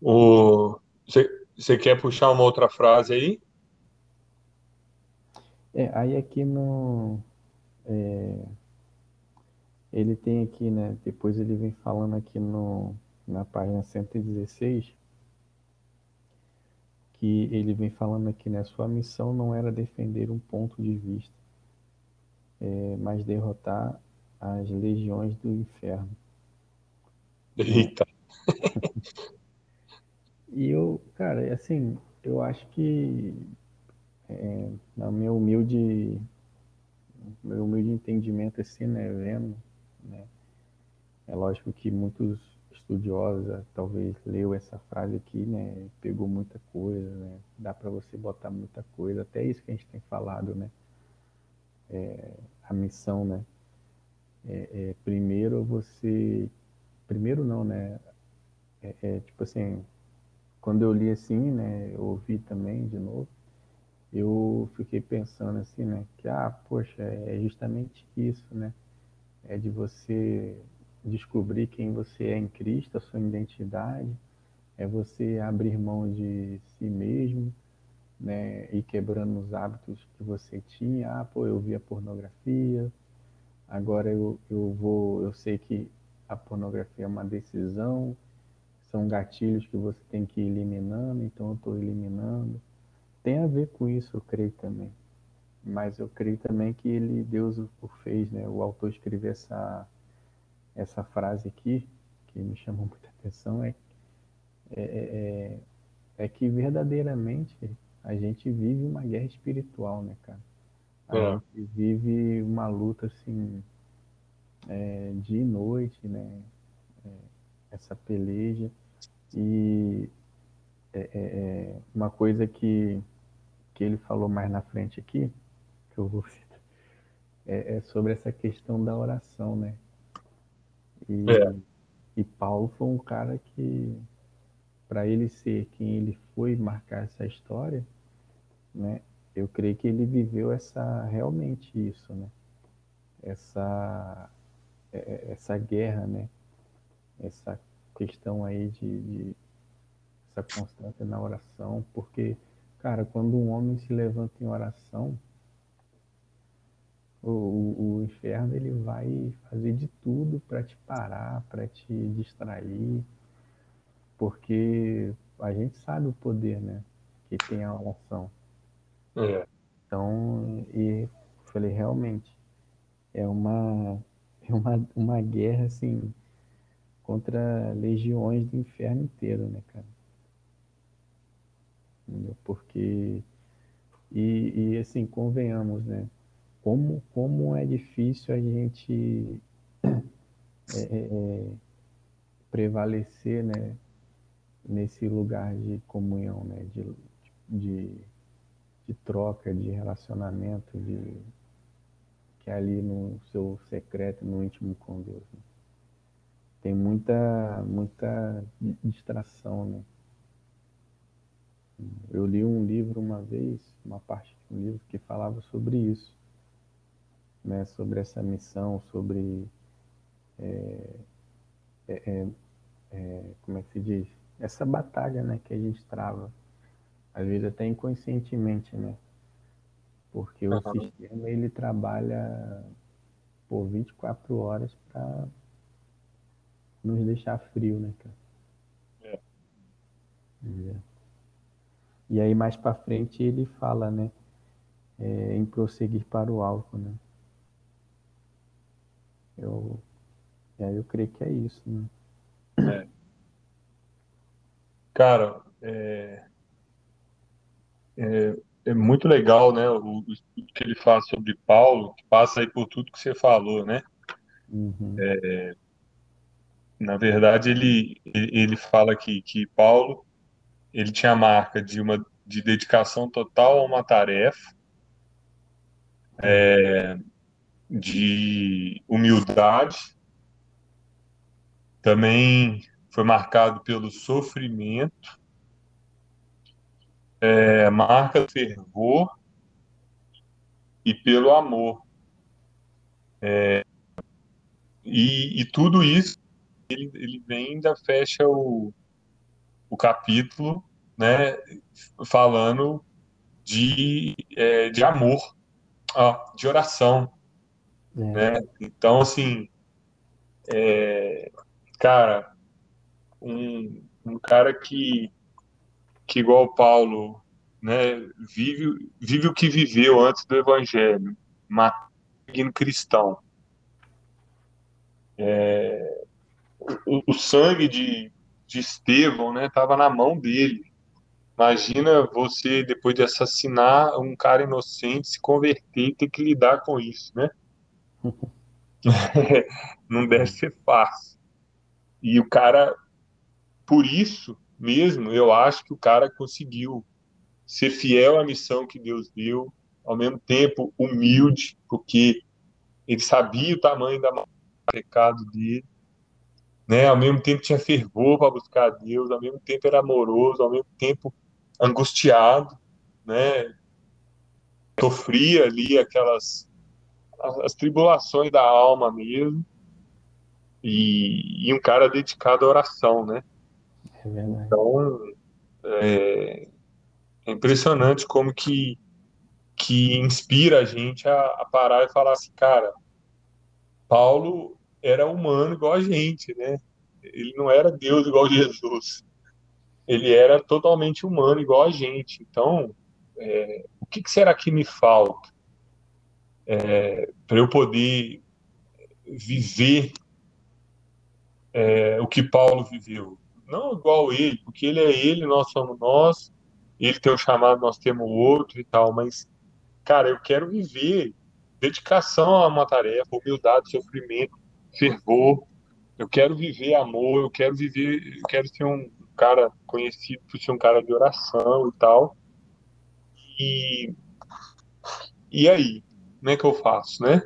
O... Você quer puxar uma outra frase aí? É, aí aqui no. É, ele tem aqui, né? Depois ele vem falando aqui no, na página 116 que ele vem falando aqui, né? Sua missão não era defender um ponto de vista, é, mas derrotar as legiões do inferno. Eita! e eu, cara, assim, eu acho que, é, na meu humilde, meu humilde entendimento, assim, né, vendo, né, é lógico que muitos estudiosa talvez leu essa frase aqui, né? Pegou muita coisa, né? Dá para você botar muita coisa, até isso que a gente tem falado, né? É, a missão, né? É, é, primeiro você, primeiro não, né? É, é, tipo assim, quando eu li assim, né? Eu ouvi também de novo, eu fiquei pensando assim, né? Que ah, poxa, é justamente isso, né? É de você descobrir quem você é em Cristo, a sua identidade, é você abrir mão de si mesmo, né, e quebrando os hábitos que você tinha. Ah, pô, eu via pornografia, agora eu, eu vou, eu sei que a pornografia é uma decisão, são gatilhos que você tem que ir eliminando, então eu estou eliminando. Tem a ver com isso, eu creio também. Mas eu creio também que ele, Deus o fez, né? O autor escreveu essa, essa frase aqui, que me chamou muita atenção, é, é, é, é que verdadeiramente a gente vive uma guerra espiritual, né, cara? A é. gente vive uma luta, assim, é, dia e noite, né? É, essa peleja. E é, é, é, uma coisa que, que ele falou mais na frente aqui, que eu vou citar, é, é sobre essa questão da oração, né? E, é. e Paulo foi um cara que, para ele ser quem ele foi marcar essa história, né? Eu creio que ele viveu essa realmente isso, né? Essa essa guerra, né? Essa questão aí de, de essa constância na oração, porque, cara, quando um homem se levanta em oração, o, o, o inferno ele vai fazer de tudo para te parar, para te distrair, porque a gente sabe o poder, né, que tem a oração. É. Então, e falei, realmente, é uma, é uma, uma guerra, assim, contra legiões do inferno inteiro, né, cara? Porque, e, e assim, convenhamos, né? Como, como é difícil a gente é, é, prevalecer, né? Nesse lugar de comunhão, né? De, de, de troca, de relacionamento, de que é ali no seu secreto, no íntimo com Deus. Né? tem muita, muita distração, né? Eu li um livro uma vez, uma parte de um livro que falava sobre isso, né? Sobre essa missão, sobre é, é, é, é como é que se diz? Essa batalha, né? Que a gente trava, às vezes até inconscientemente, né? Porque o sistema ele trabalha por 24 horas para nos deixar frio, né, cara? É. é. E aí mais para frente ele fala, né, é, em prosseguir para o alto, né? Eu, é, eu creio que é isso, né? É. Cara, é, é, é, muito legal, né, o, o que ele fala sobre Paulo, que passa aí por tudo que você falou, né? Uhum. É, na verdade, ele, ele fala aqui que Paulo ele tinha a marca de uma de dedicação total a uma tarefa, é, de humildade, também foi marcado pelo sofrimento, é, marca fervor e pelo amor. É, e, e tudo isso ele, ele vem ainda fecha o, o capítulo, né, falando de, é, de amor, ó, de oração, é. né? Então, assim, é, cara, um, um cara que, que igual Paulo, né, vive, vive o que viveu antes do Evangelho, matando cristão. É, o, o sangue de, de Estevão né, estava na mão dele. Imagina você, depois de assassinar um cara inocente, se converter e ter que lidar com isso, né? Não deve ser fácil. E o cara, por isso mesmo, eu acho que o cara conseguiu ser fiel à missão que Deus deu, ao mesmo tempo humilde, porque ele sabia o tamanho da pecado dele, né? Ao mesmo tempo tinha fervor para buscar a Deus, ao mesmo tempo era amoroso, ao mesmo tempo angustiado, né? Sofria ali aquelas as, as tribulações da alma mesmo. e, e um cara dedicado à oração, né? É verdade. Então, é, é impressionante como que, que inspira a gente a, a, parar e falar assim, cara, Paulo era humano igual a gente, né? Ele não era Deus igual Jesus. Ele era totalmente humano igual a gente. Então, é, o que, que, será que me falta é, para eu poder viver é, o que Paulo viveu? Não igual ele, porque ele é ele, nós somos nós, ele tem o chamado, nós temos o outro e tal, mas, cara, eu quero viver dedicação a uma tarefa, humildade, sofrimento, fervor. Eu quero viver amor, eu quero viver, eu quero ser um cara conhecido por ser um cara de oração e tal. E, e aí, como é que eu faço, né?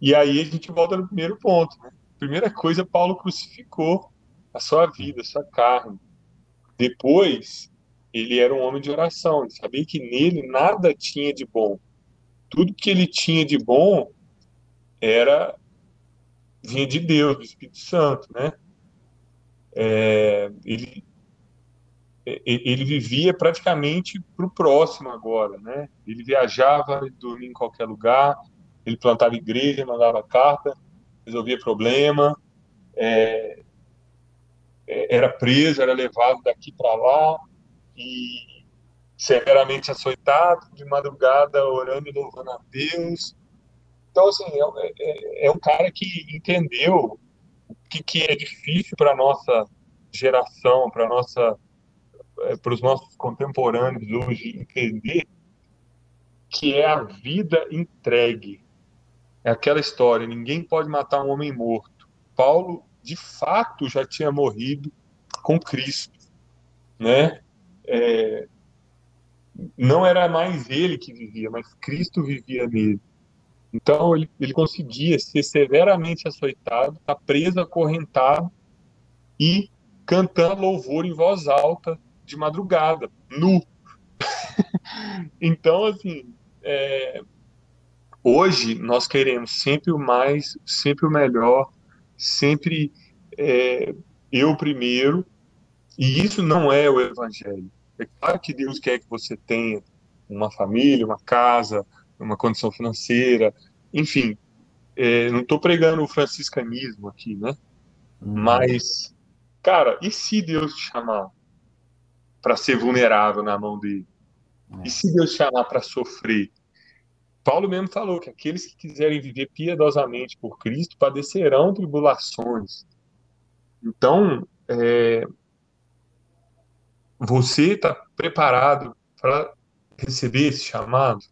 E aí a gente volta no primeiro ponto, né? Primeira coisa, Paulo crucificou a sua vida, a sua carne. Depois, ele era um homem de oração, ele sabia que nele nada tinha de bom. Tudo que ele tinha de bom era vinha de Deus, do Espírito Santo, né? É, ele, ele vivia praticamente para o próximo agora, né? Ele viajava, dormia em qualquer lugar, ele plantava igreja, mandava carta, resolvia problema, é, é era preso, era levado daqui para lá e severamente açoitado, de madrugada orando e louvando a Deus. Então, assim, é, é, é um cara que entendeu o que, que é difícil para nossa geração, para nossa é, para os nossos contemporâneos hoje entender que é a vida entregue. É aquela história, ninguém pode matar um homem morto. Paulo, de fato, já tinha morrido com Cristo, né? É, não era mais ele que vivia, mas Cristo vivia nele. Então ele, ele conseguia ser severamente açoitado, estar tá preso, acorrentado e cantando louvor em voz alta de madrugada, nu. então, assim, é, hoje nós queremos sempre o mais, sempre o melhor, sempre é, eu primeiro, e isso não é o evangelho. É claro que Deus quer que você tenha uma família, uma casa, uma condição financeira, enfim. É, não estou pregando o franciscanismo aqui, né? Hum. Mas, cara, e se Deus te chamar? Para ser vulnerável na mão dele? É. E se Deus chamar para sofrer? Paulo mesmo falou que aqueles que quiserem viver piedosamente por Cristo padecerão tribulações. Então, é, você está preparado para receber esse chamado?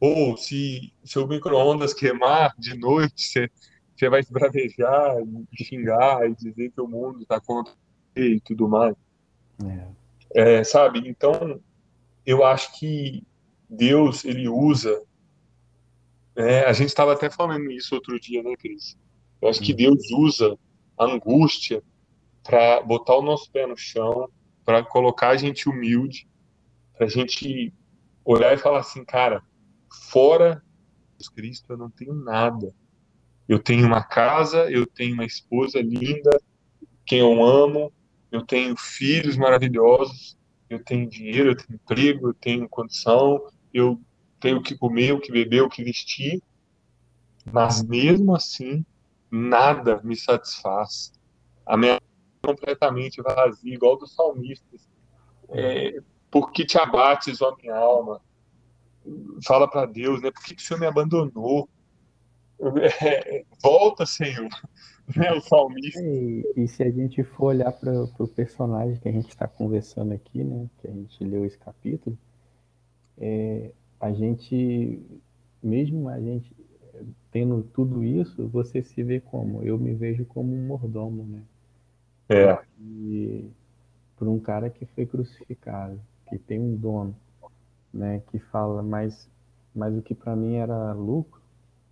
Ou se seu micro-ondas queimar de noite, você, você vai esbravejar, e xingar e dizer que o mundo está contra você e tudo mais. É. É, sabe? Então, eu acho que Deus, ele usa. É, a gente estava até falando isso outro dia, né, Cris? Eu acho que Deus usa a angústia para botar o nosso pé no chão, para colocar a gente humilde, para a gente olhar e falar assim, cara, fora Jesus Cristo eu não tenho nada. Eu tenho uma casa, eu tenho uma esposa linda, quem eu amo, eu tenho filhos maravilhosos, eu tenho dinheiro, eu tenho emprego, eu tenho condição, eu tenho o que comer, o que beber, o que vestir, mas mesmo assim, nada me satisfaz. A minha é completamente vazia, igual dos salmistas. É, por que te abates, ó minha alma? Fala para Deus, né? Por que, que o Senhor me abandonou? É, volta, Senhor. Né, o salmista. E, e, se a gente for olhar para o personagem que a gente está conversando aqui, né, que a gente leu esse capítulo, é, a gente, mesmo a gente tendo tudo isso, você se vê como? Eu me vejo como um mordomo, né? É. E por um cara que foi crucificado, que tem um dono, né, que fala, mas, mas o que para mim era lucro,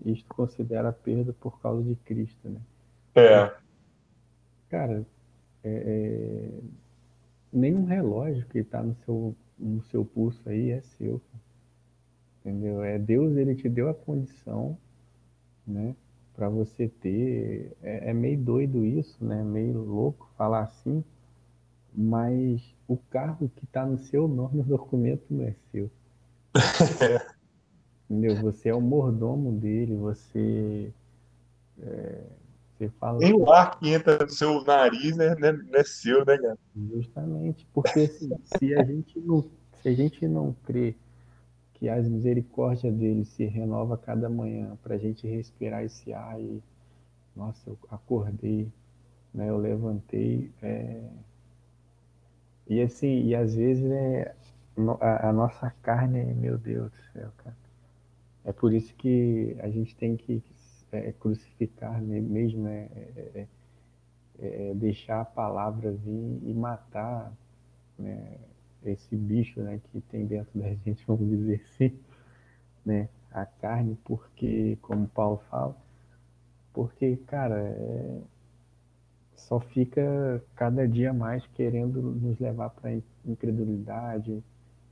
isto considera perda por causa de Cristo, né? É. Cara, é, é... nenhum relógio que está no seu, no seu pulso aí é seu. Entendeu? É Deus, ele te deu a condição, né? para você ter. É, é, meio doido isso, né? Meio louco falar assim, mas o carro que está no seu nome no documento não é seu. Entendeu? Você é o mordomo dele, você. É, você fala. Nem o ar que entra no seu nariz né, não é seu, né, cara? Justamente, porque assim, se a gente não, se a gente não crê que as misericórdias dele se renova a cada manhã para a gente respirar esse ar e nossa, eu acordei, né? Eu levantei é... e assim e às vezes né, a, a nossa carne, meu Deus do céu, cara. É por isso que a gente tem que é, crucificar mesmo, né? É, é, é, deixar a palavra vir e matar, né? esse bicho né, que tem dentro da gente, vamos dizer assim, né, a carne, porque, como Paulo fala, porque, cara, é, só fica cada dia mais querendo nos levar para incredulidade,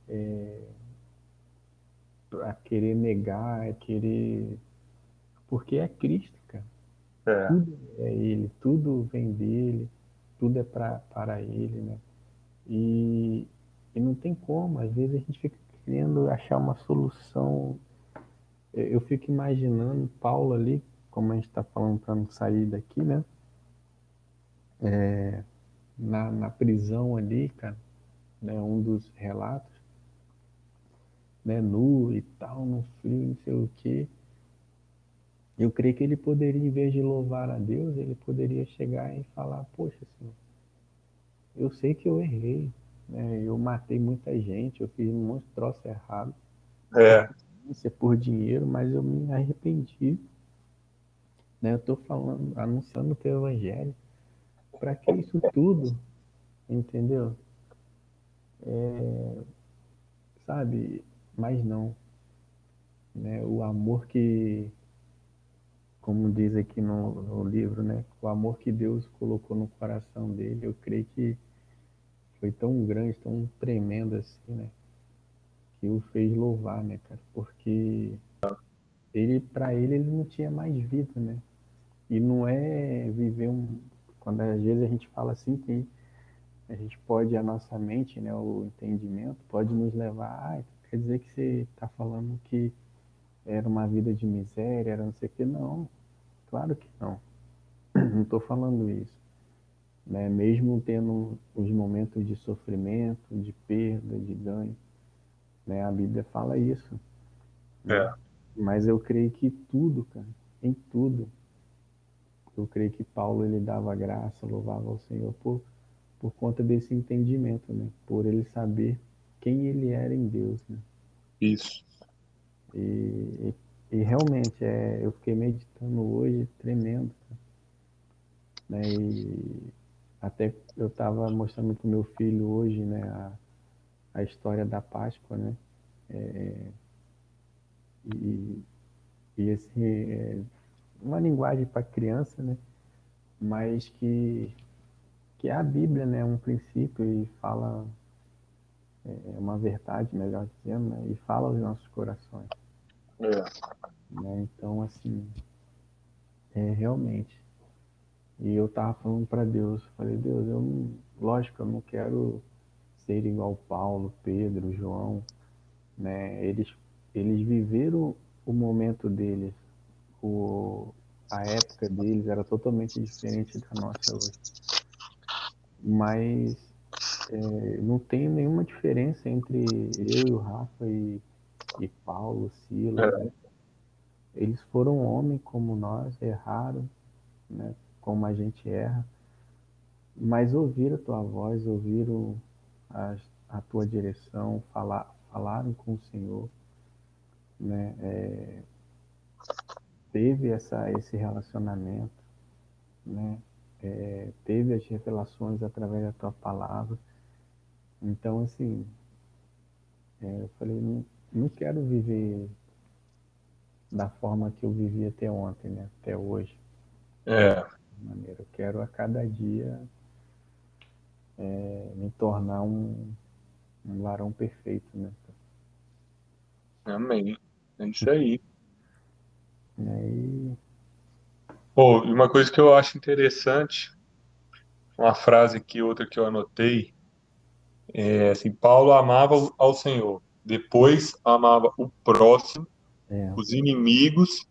é, a querer negar, querer. Porque é Cristo, cara. É. Tudo é Ele, tudo vem dele, tudo é pra, para Ele, né? E, e não tem como, às vezes a gente fica querendo achar uma solução. Eu fico imaginando Paulo ali, como a gente está falando para não sair daqui, né? É, na, na prisão ali, cara, né, um dos relatos, né, nu e tal, no frio, não sei o quê. Eu creio que ele poderia, em vez de louvar a Deus, ele poderia chegar e falar, poxa, Senhor, eu sei que eu errei, né? Eu matei muita gente, eu fiz um monte de troço errado. É. Isso é por dinheiro, mas eu me arrependi. Né? Eu estou falando, anunciando o teu evangelho. Para que isso tudo? Entendeu? É, sabe? Mas não. Né? O amor que, como diz aqui no, no livro, né? O amor que Deus colocou no coração dele, eu creio que foi tão grande, tão tremendo assim, né? Que o fez louvar, né, cara? Porque ele, para ele, ele não tinha mais vida, né? E não é viver um. Quando às vezes a gente fala assim que a gente pode, a nossa mente, né, o entendimento, pode nos levar. Ah, quer dizer que você está falando que era uma vida de miséria, era não sei o que. Não, claro que não. Não estou falando isso né? mesmo tendo os momentos de sofrimento, de perda, de ganho. Né? A Bíblia fala isso. Né? É. Mas eu creio que tudo, cara, em tudo, eu creio que Paulo ele dava graça, louvava ao Senhor por, por conta desse entendimento, né? Por ele saber quem ele era em Deus, né? Isso. E, e, e realmente, é, eu fiquei meditando hoje, tremendo, né? E até eu estava mostrando para o meu filho hoje, né, a, a história da Páscoa, né? É, e, e esse é uma linguagem para criança, né? Mas que que é a Bíblia, né? Um princípio e fala é, é uma verdade, melhor dizendo, né? E fala aos nossos corações. É. Né? Então, assim, é realmente e eu tava falando para Deus, falei, Deus, eu não, lógico, eu não quero ser igual Paulo, Pedro, João, né? Eles, eles viveram o momento deles, o, a época deles era totalmente diferente da nossa hoje. Mas é, não tem nenhuma diferença entre eu e o Rafa e, e Paulo, Silas. É. Né? Eles foram homens como nós, erraram, né? como a gente erra, mas ouvir a tua voz, ouvir a, a tua direção, falar, falaram com o Senhor, né? É, teve essa, esse relacionamento, né? É, teve as revelações através da tua palavra. Então, assim, é, eu falei, não, quero viver da forma que eu vivi até ontem, né? Até hoje. É maneira. Eu quero a cada dia é, me tornar um, um varão perfeito, né? Amém. É isso aí. E, Pô, e uma coisa que eu acho interessante, uma frase aqui, outra que eu anotei, é assim, Paulo amava ao Senhor, depois amava o próximo, É, os inimigos,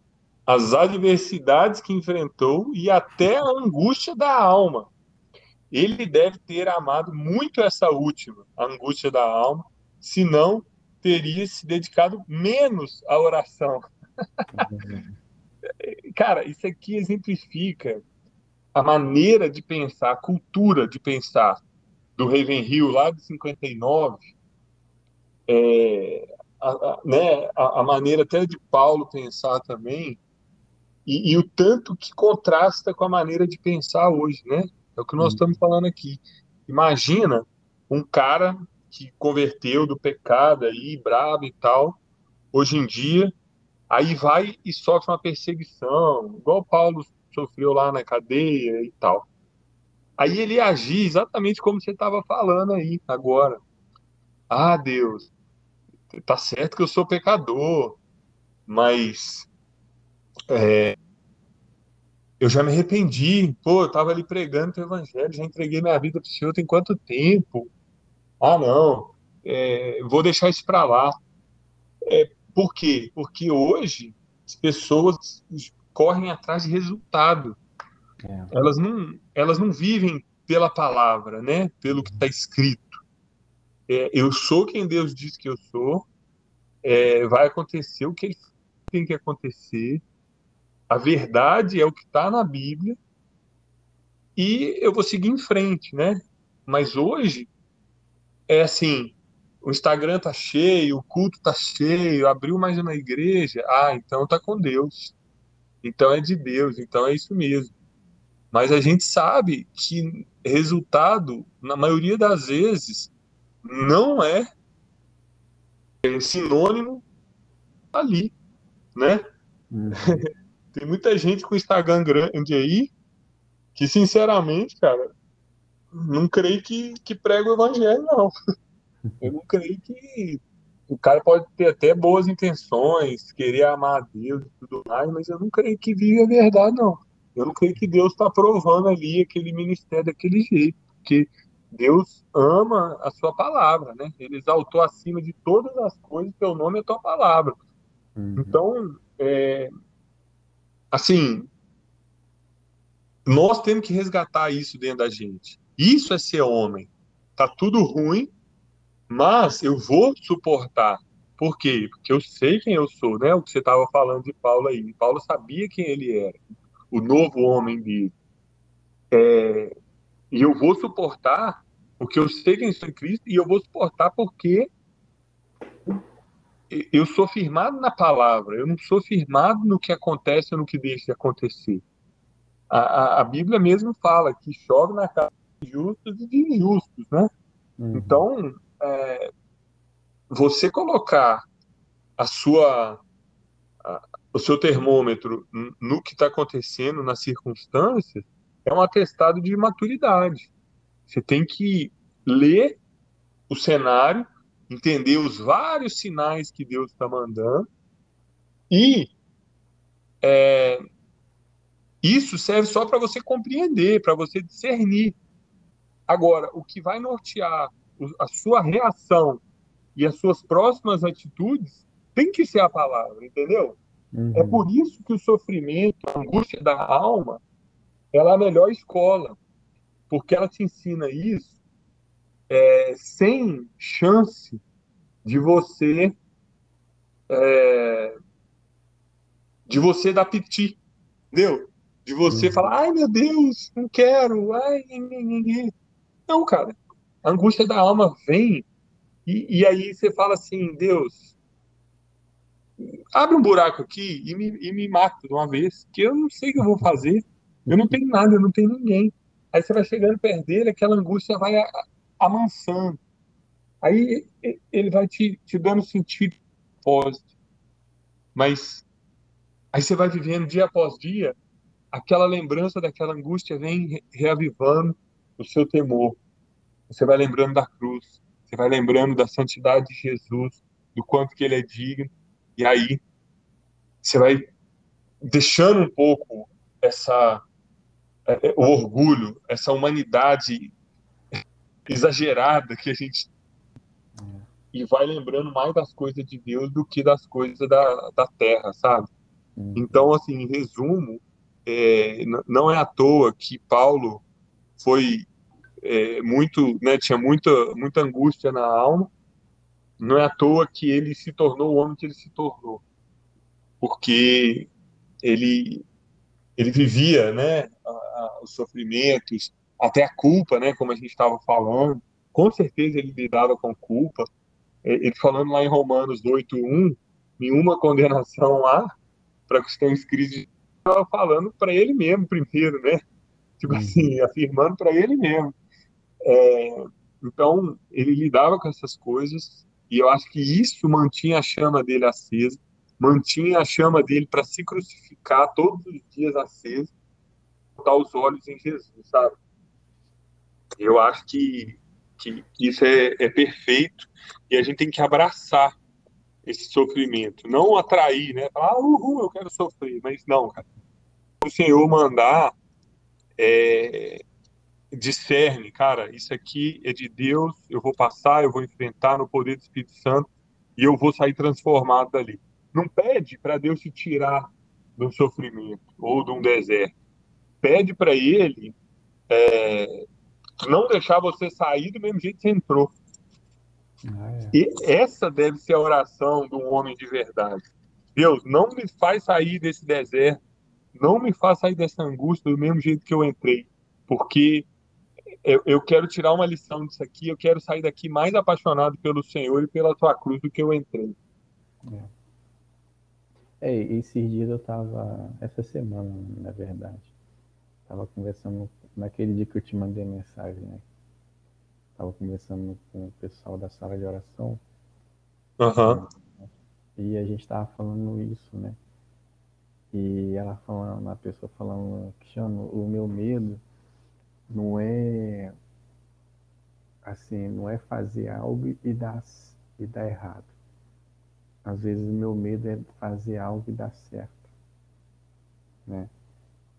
as adversidades que enfrentou e até a angústia da alma. Ele deve ter amado muito essa última, a angústia da alma, senão teria se dedicado menos à oração. Cara, isso aqui exemplifica a maneira de pensar, a cultura de pensar do Ravenhill lá de 59, é, a, a, né, a, a, maneira até de Paulo pensar também, e, e, o tanto que contrasta com a maneira de pensar hoje, né? É o que nós estamos falando aqui. Imagina um cara que converteu do pecado aí, bravo e tal, hoje em dia, aí vai e sofre uma perseguição, igual Paulo sofreu lá na cadeia e tal. Aí ele agir exatamente como você estava falando aí agora. Ah, Deus, tá certo que eu sou pecador, mas é, eu já me arrependi. Pô, eu estava ali pregando o evangelho, já entreguei minha vida para o Senhor tem quanto tempo? Ah, não, é, vou deixar isso para lá. É, por quê? Porque hoje as pessoas correm atrás de resultado. É. Elas, não, elas não vivem pela palavra, né? Pelo que está escrito. É, eu sou quem Deus diz que eu sou. É, vai acontecer o que tem que acontecer. A verdade é o que está na Bíblia. E eu vou seguir em frente, né? Mas hoje é assim, o Instagram tá cheio, o culto tá cheio, abriu mais uma igreja, ah, então tá com Deus. Então é de Deus, então é isso mesmo. Mas a gente sabe que resultado, na maioria das vezes, não é sinônimo ali, né? Uhum. Tem muita gente com Instagram grande aí que, sinceramente, cara, não creio que, que prega o evangelho, não. Eu não creio que o cara pode ter até boas intenções, querer amar a Deus e tudo mais, mas eu não creio que vive a verdade, não. Eu não creio que Deus está provando ali aquele ministério daquele jeito, porque Deus ama a sua palavra, né? Ele exaltou acima de todas as coisas teu nome é a tua palavra. Uhum. Então, é, assim, nós temos que resgatar isso dentro da gente. Isso é ser homem. Tá tudo ruim, mas eu vou suportar. Por quê? Porque eu sei quem eu sou, né? O que você estava falando de Paulo aí. Paulo sabia quem ele era, o novo homem dele. É, e eu vou suportar porque eu sei quem sou em Cristo e eu vou suportar porque eu sou firmado na palavra, eu não sou firmado no que acontece ou no que deixa de acontecer. A, a, a Bíblia mesmo fala que chove na casa de justos e de injustos, né? Uhum. Então, é, você colocar a sua, a, o seu termômetro no que está acontecendo, nas circunstâncias, é um atestado de maturidade. Você tem que ler o cenário, entender os vários sinais que Deus está mandando e é, isso serve só para você compreender, para você discernir. Agora, o que vai nortear a sua reação e as suas próximas atitudes tem que ser a palavra, entendeu? Uhum. É por isso que o sofrimento, a angústia da alma, ela é a melhor escola, porque ela te ensina isso é, sem chance de você é, de você dar piti, entendeu? De você uhum. falar, ai meu Deus, não quero, ai, não, cara, a angústia da alma vem e, e aí você fala assim, Deus, abre um buraco aqui e me, e me mata de uma vez, que eu não sei o que eu vou fazer, eu não tenho nada, eu não tenho ninguém. Aí você vai chegando perto dele, aquela angústia vai amansando. Aí ele vai te, te dando sentido propósito. Mas aí você vai vivendo dia após dia, aquela lembrança daquela angústia vem reavivando o seu temor. Você vai lembrando da cruz, você vai lembrando da santidade de Jesus, do quanto que ele é digno, e aí você vai deixando um pouco essa é, é, o orgulho, essa humanidade exagerada que a gente e vai lembrando mais das coisas de Deus do que das coisas da, da terra, sabe? Uhum. Então, assim, em resumo, é, não é à toa que Paulo foi é, muito, né, tinha muita, muita angústia na alma, não é à toa que ele se tornou o homem que ele se tornou, porque ele ele vivia, né, os sofrimentos, até a culpa, né, como a gente estava falando, com certeza ele lidava com culpa, ele falando lá em Romanos 8:1, nenhuma condenação lá para que estão inscritos, estava falando para ele mesmo primeiro, né? Tipo assim, afirmando para ele mesmo. É, então, ele lidava com essas coisas e eu acho que isso mantinha a chama dele acesa, mantinha a chama dele para se crucificar todos os dias acesa, botar os olhos em Jesus, sabe? Eu acho que, que isso é, é perfeito e a gente tem que abraçar esse sofrimento, não atrair, né? Falar, ah, uhul, eu quero sofrer, mas não, cara. O Senhor mandar, é, discerne, cara, isso aqui é de Deus, eu vou passar, eu vou enfrentar no poder do Espírito Santo e eu vou sair transformado dali. Não pede para Deus te tirar um sofrimento ou de um deserto. Pede para Ele é, não deixar você sair do mesmo jeito que você entrou. Ah, é. E essa deve ser a oração de um homem de verdade. Deus, não me faz sair desse deserto, não me faz sair dessa angústia do mesmo jeito que eu entrei, porque eu, eu quero tirar uma lição disso aqui, eu quero sair daqui mais apaixonado pelo Senhor e pela tua cruz do que eu entrei. É. É, esses dias eu tava, essa semana, na verdade, tava conversando, naquele dia que eu te mandei mensagem, né? Tava conversando com o pessoal da sala de oração. Uhum. E a gente tava falando isso, né? E ela falando, a pessoa falando, Cristiano, o meu medo não é assim, não é fazer algo e dar, e dar errado. Às vezes o meu medo é fazer algo e dar certo. Né?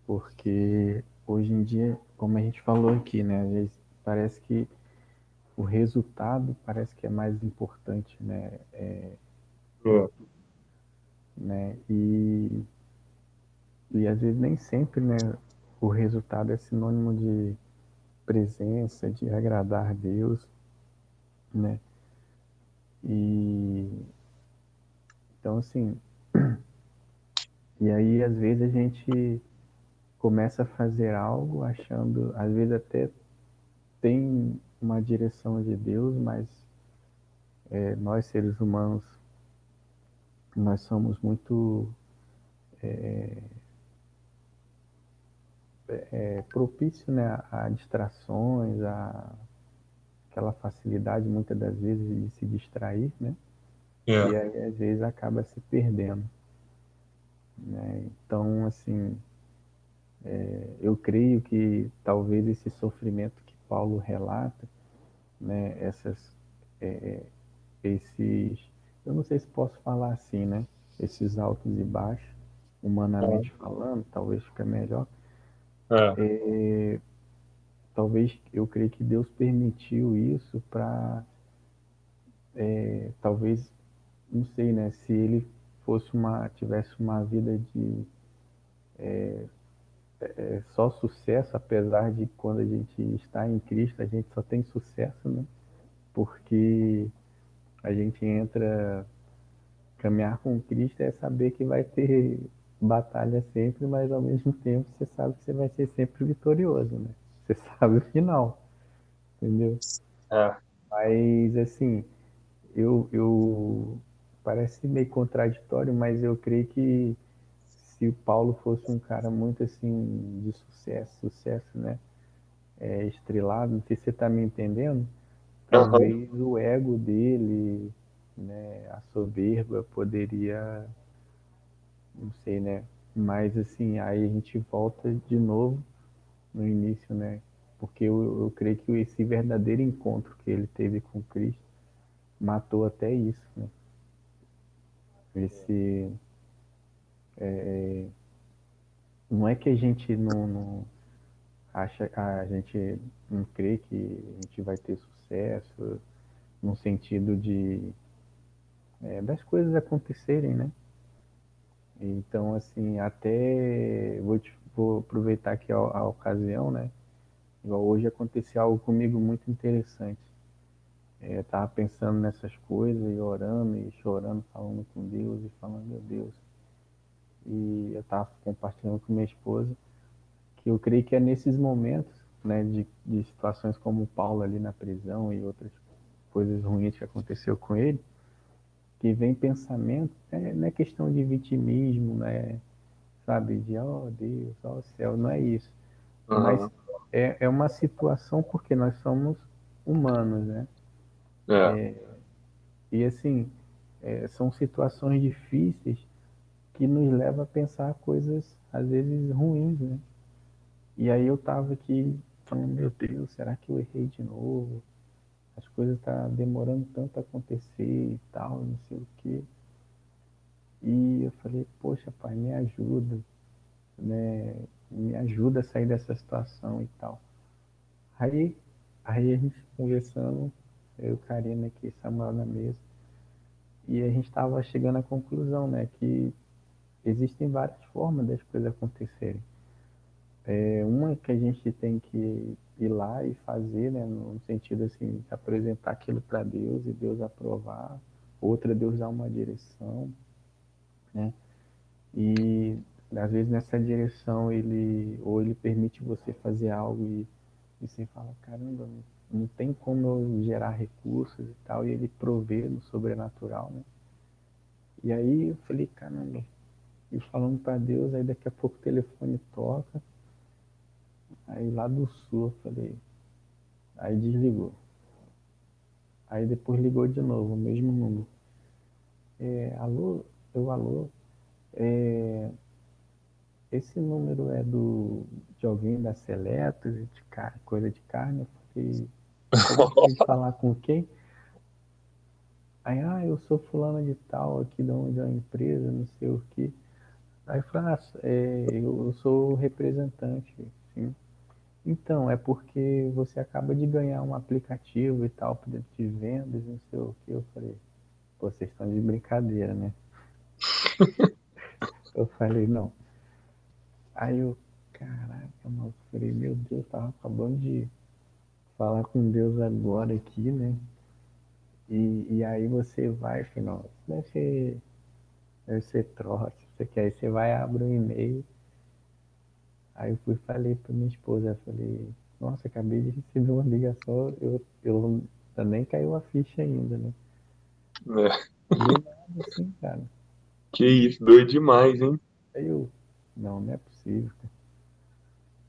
Porque hoje em dia, como a gente falou aqui, né? Parece que o resultado parece que é mais importante, né? É, é. né? E, e às vezes nem sempre, né? O resultado é sinônimo de presença, de agradar a Deus, né? E então assim, e aí às vezes a gente começa a fazer algo achando, às vezes até tem uma direção de Deus, mas é, nós seres humanos nós somos muito é, é, é propício né, a, distrações, a aquela facilidade muitas das vezes de se distrair, né? É. E aí às vezes acaba se perdendo. Né? Então, assim, é, eu creio que talvez esse sofrimento que Paulo relata, né, essas, é, esses, eu não sei se posso falar assim, né, esses altos e baixos, humanamente é. falando, talvez fica melhor. É. é. talvez eu creio que Deus permitiu isso para, é, talvez, não sei, né, se ele fosse uma, tivesse uma vida de é, é, só sucesso, apesar de quando a gente está em Cristo, a gente só tem sucesso, né? Porque a gente entra, caminhar com Cristo é saber que vai ter batalha sempre, mas ao mesmo tempo você sabe que você vai ser sempre vitorioso, né? Você sabe o final, entendeu? É. Mas, assim, eu, eu parece meio contraditório, mas eu creio que se o Paulo fosse um cara muito assim de sucesso, sucesso, né? É, estrelado, não sei se você está me entendendo. Talvez uhum. o ego dele, né, a soberba poderia, não sei, né? Mas assim, aí a gente volta de novo no início, né? Porque eu, eu creio que esse verdadeiro encontro que ele teve com Cristo matou até isso, né? Esse é, não é que a gente não, não acha, a gente não crê que a gente vai ter sucesso no sentido de é, das coisas acontecerem, né? Então, assim, até vou, te, vou aproveitar aqui a, a ocasião, né? Igual hoje aconteceu algo comigo muito interessante. É, eu tava pensando nessas coisas e orando e chorando, falando com Deus e falando, meu Deus. E eu tava compartilhando com minha esposa que eu creio que é nesses momentos, né, de, de situações como o Paulo ali na prisão e outras coisas ruins que aconteceu com ele, que vem pensamento, é, não é questão de vitimismo, né, sabe, de, oh Deus, ó oh céu, não é isso. Uhum. Mas é, é uma situação porque nós somos humanos, né? É. É, e assim, é, são situações difíceis que nos levam a pensar coisas, às vezes, ruins, né? E aí eu tava aqui falando, meu Deus, será que eu errei de novo? As coisas tá demorando tanto a acontecer e tal, não sei o quê. E eu falei, poxa, pai, me ajuda, né? Me ajuda a sair dessa situação e tal. Aí, aí a gente conversando, eu, Karina aqui, Samuel na mesa, e a gente estava chegando à conclusão, né, que existem várias formas das coisas acontecerem. É, uma que a gente tem que ir lá e fazer, né, no sentido assim, apresentar aquilo para Deus e Deus aprovar. Outra, Deus dar uma direção, né? E às vezes nessa direção ele ou ele permite você fazer algo e, e você fala, caramba, não tem como eu gerar recursos e tal, e ele provê no sobrenatural, né? E aí eu falei, caramba, e falando para Deus, aí daqui a pouco o telefone toca, aí lá do sul eu falei, aí desligou. Aí depois ligou de novo, o mesmo número. É, alô, eu alô, é, esse número é do de alguém da Seletos, de coisa de carne? Eu falei, falar com quem? Aí, ah, eu sou fulano de tal, aqui de onde é a empresa, não sei o que. Aí eu falei, ah, é, eu sou representante, sim. Então, é porque você acaba de ganhar um aplicativo e tal, de vendas, não sei o que. Eu falei, vocês estão de brincadeira, né? eu falei, não. Aí eu, caraca, mano, eu falei, meu Deus, tava acabando de falar com Deus agora aqui, né? E, e aí você vai, final, deve ser, deve ser trote, quer, aí você vai, abre um e-mail. Aí eu fui falei pra minha esposa, eu falei, nossa, acabei de receber uma ligação, eu, eu nem caiu a ficha ainda, né? É. Nada, assim, cara. Que isso, doido demais, hein? Aí eu, não, não é possível. Cara.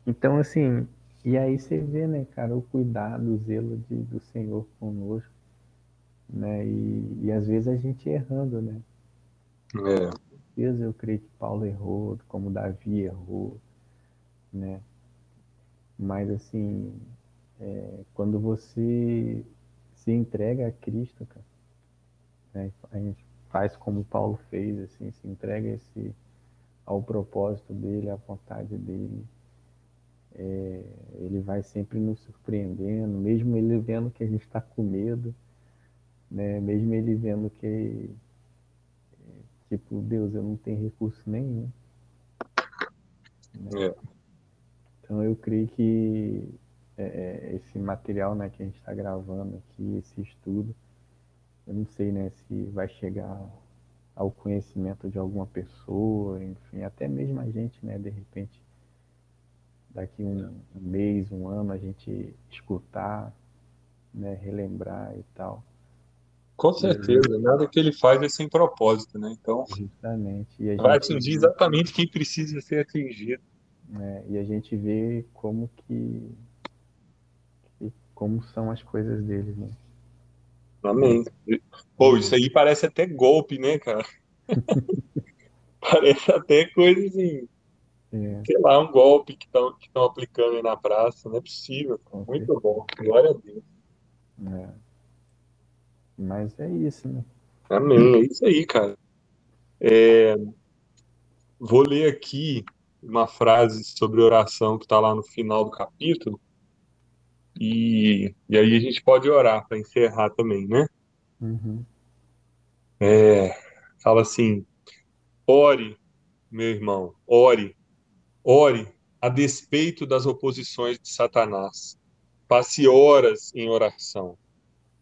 Então, assim, e aí você vê, né, cara, o cuidado, o zelo de, do Senhor conosco, né? E, e às vezes a gente errando, né? É. Vezes eu creio que Paulo errou, como Davi errou, né? Mas assim, é, quando você se entrega a Cristo, cara, né? a gente faz como Paulo fez, assim, se entrega esse, ao propósito dele, à vontade dele, é, ele vai sempre nos surpreendendo, mesmo ele vendo que a gente está com medo, né? mesmo ele vendo que, tipo, Deus, eu não tenho recurso nenhum. É. Então eu creio que é, é esse material né, que a gente está gravando aqui, esse estudo, eu não sei né, se vai chegar ao conhecimento de alguma pessoa, enfim, até mesmo a gente, né, de repente, daqui um mês, um ano, a gente escutar, né, relembrar e tal. Com certeza, e, nada que ele faz é sem propósito, né? Então, justamente. vai atingir exatamente quem precisa ser atingido. É, e a gente vê como que, que, como são as coisas deles, né? Amém. Pô, isso aí parece até golpe, né, cara? parece até coisa assim é. Sei lá, um golpe que estão que aplicando aí na praça. Não é possível. Muito bom. Glória a Deus. É. Mas é isso, né? Amém. É isso aí, cara. É... Vou ler aqui uma frase sobre oração que está lá no final do capítulo. E, e aí a gente pode orar para encerrar também, né? Uhum. É, fala assim: ore, meu irmão, ore, ore a despeito das oposições de Satanás. Passe horas em oração.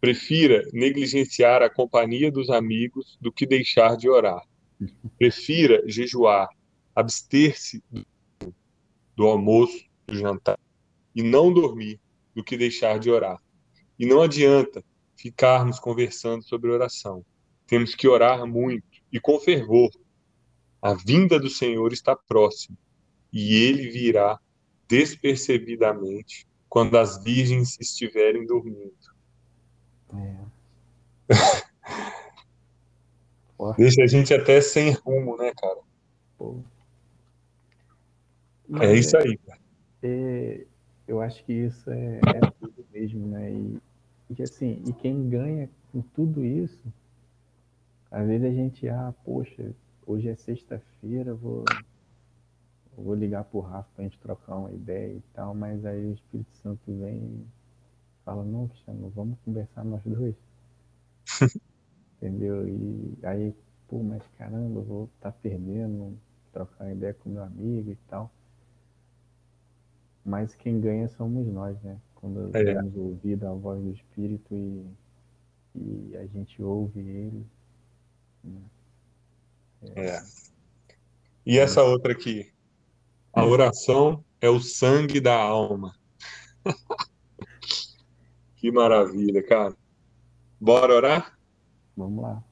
Prefira negligenciar a companhia dos amigos do que deixar de orar. Prefira jejuar, abster-se do, almoço, do jantar e não dormir do que deixar de orar. E não adianta ficarmos conversando sobre oração. Temos que orar muito e com fervor. A vinda do Senhor está próxima e ele virá despercebidamente quando as virgens estiverem dormindo. É. Deixa a gente até sem rumo, né, cara? Pô. É Mas é isso aí, cara. É, eu acho que isso é, é tudo mesmo, né? E, e, assim, e quem ganha com tudo isso, às vezes a gente, ah, poxa, hoje é sexta-feira, vou, vou ligar pro Rafa pra gente trocar uma ideia e tal, mas aí o Espírito Santo vem fala, não, Cristiano, vamos conversar nós dois. Entendeu? E aí, pô, mas caramba, eu vou estar tá perdendo, trocar ideia com meu amigo e tal. Mas quem ganha somos nós, né? Quando é. temos ouvido a voz do Espírito e, e a gente ouve ele. Né? É. é. E essa outra aqui? A é. oração é o sangue da alma. que maravilha, cara. Bora orar? Vamos lá.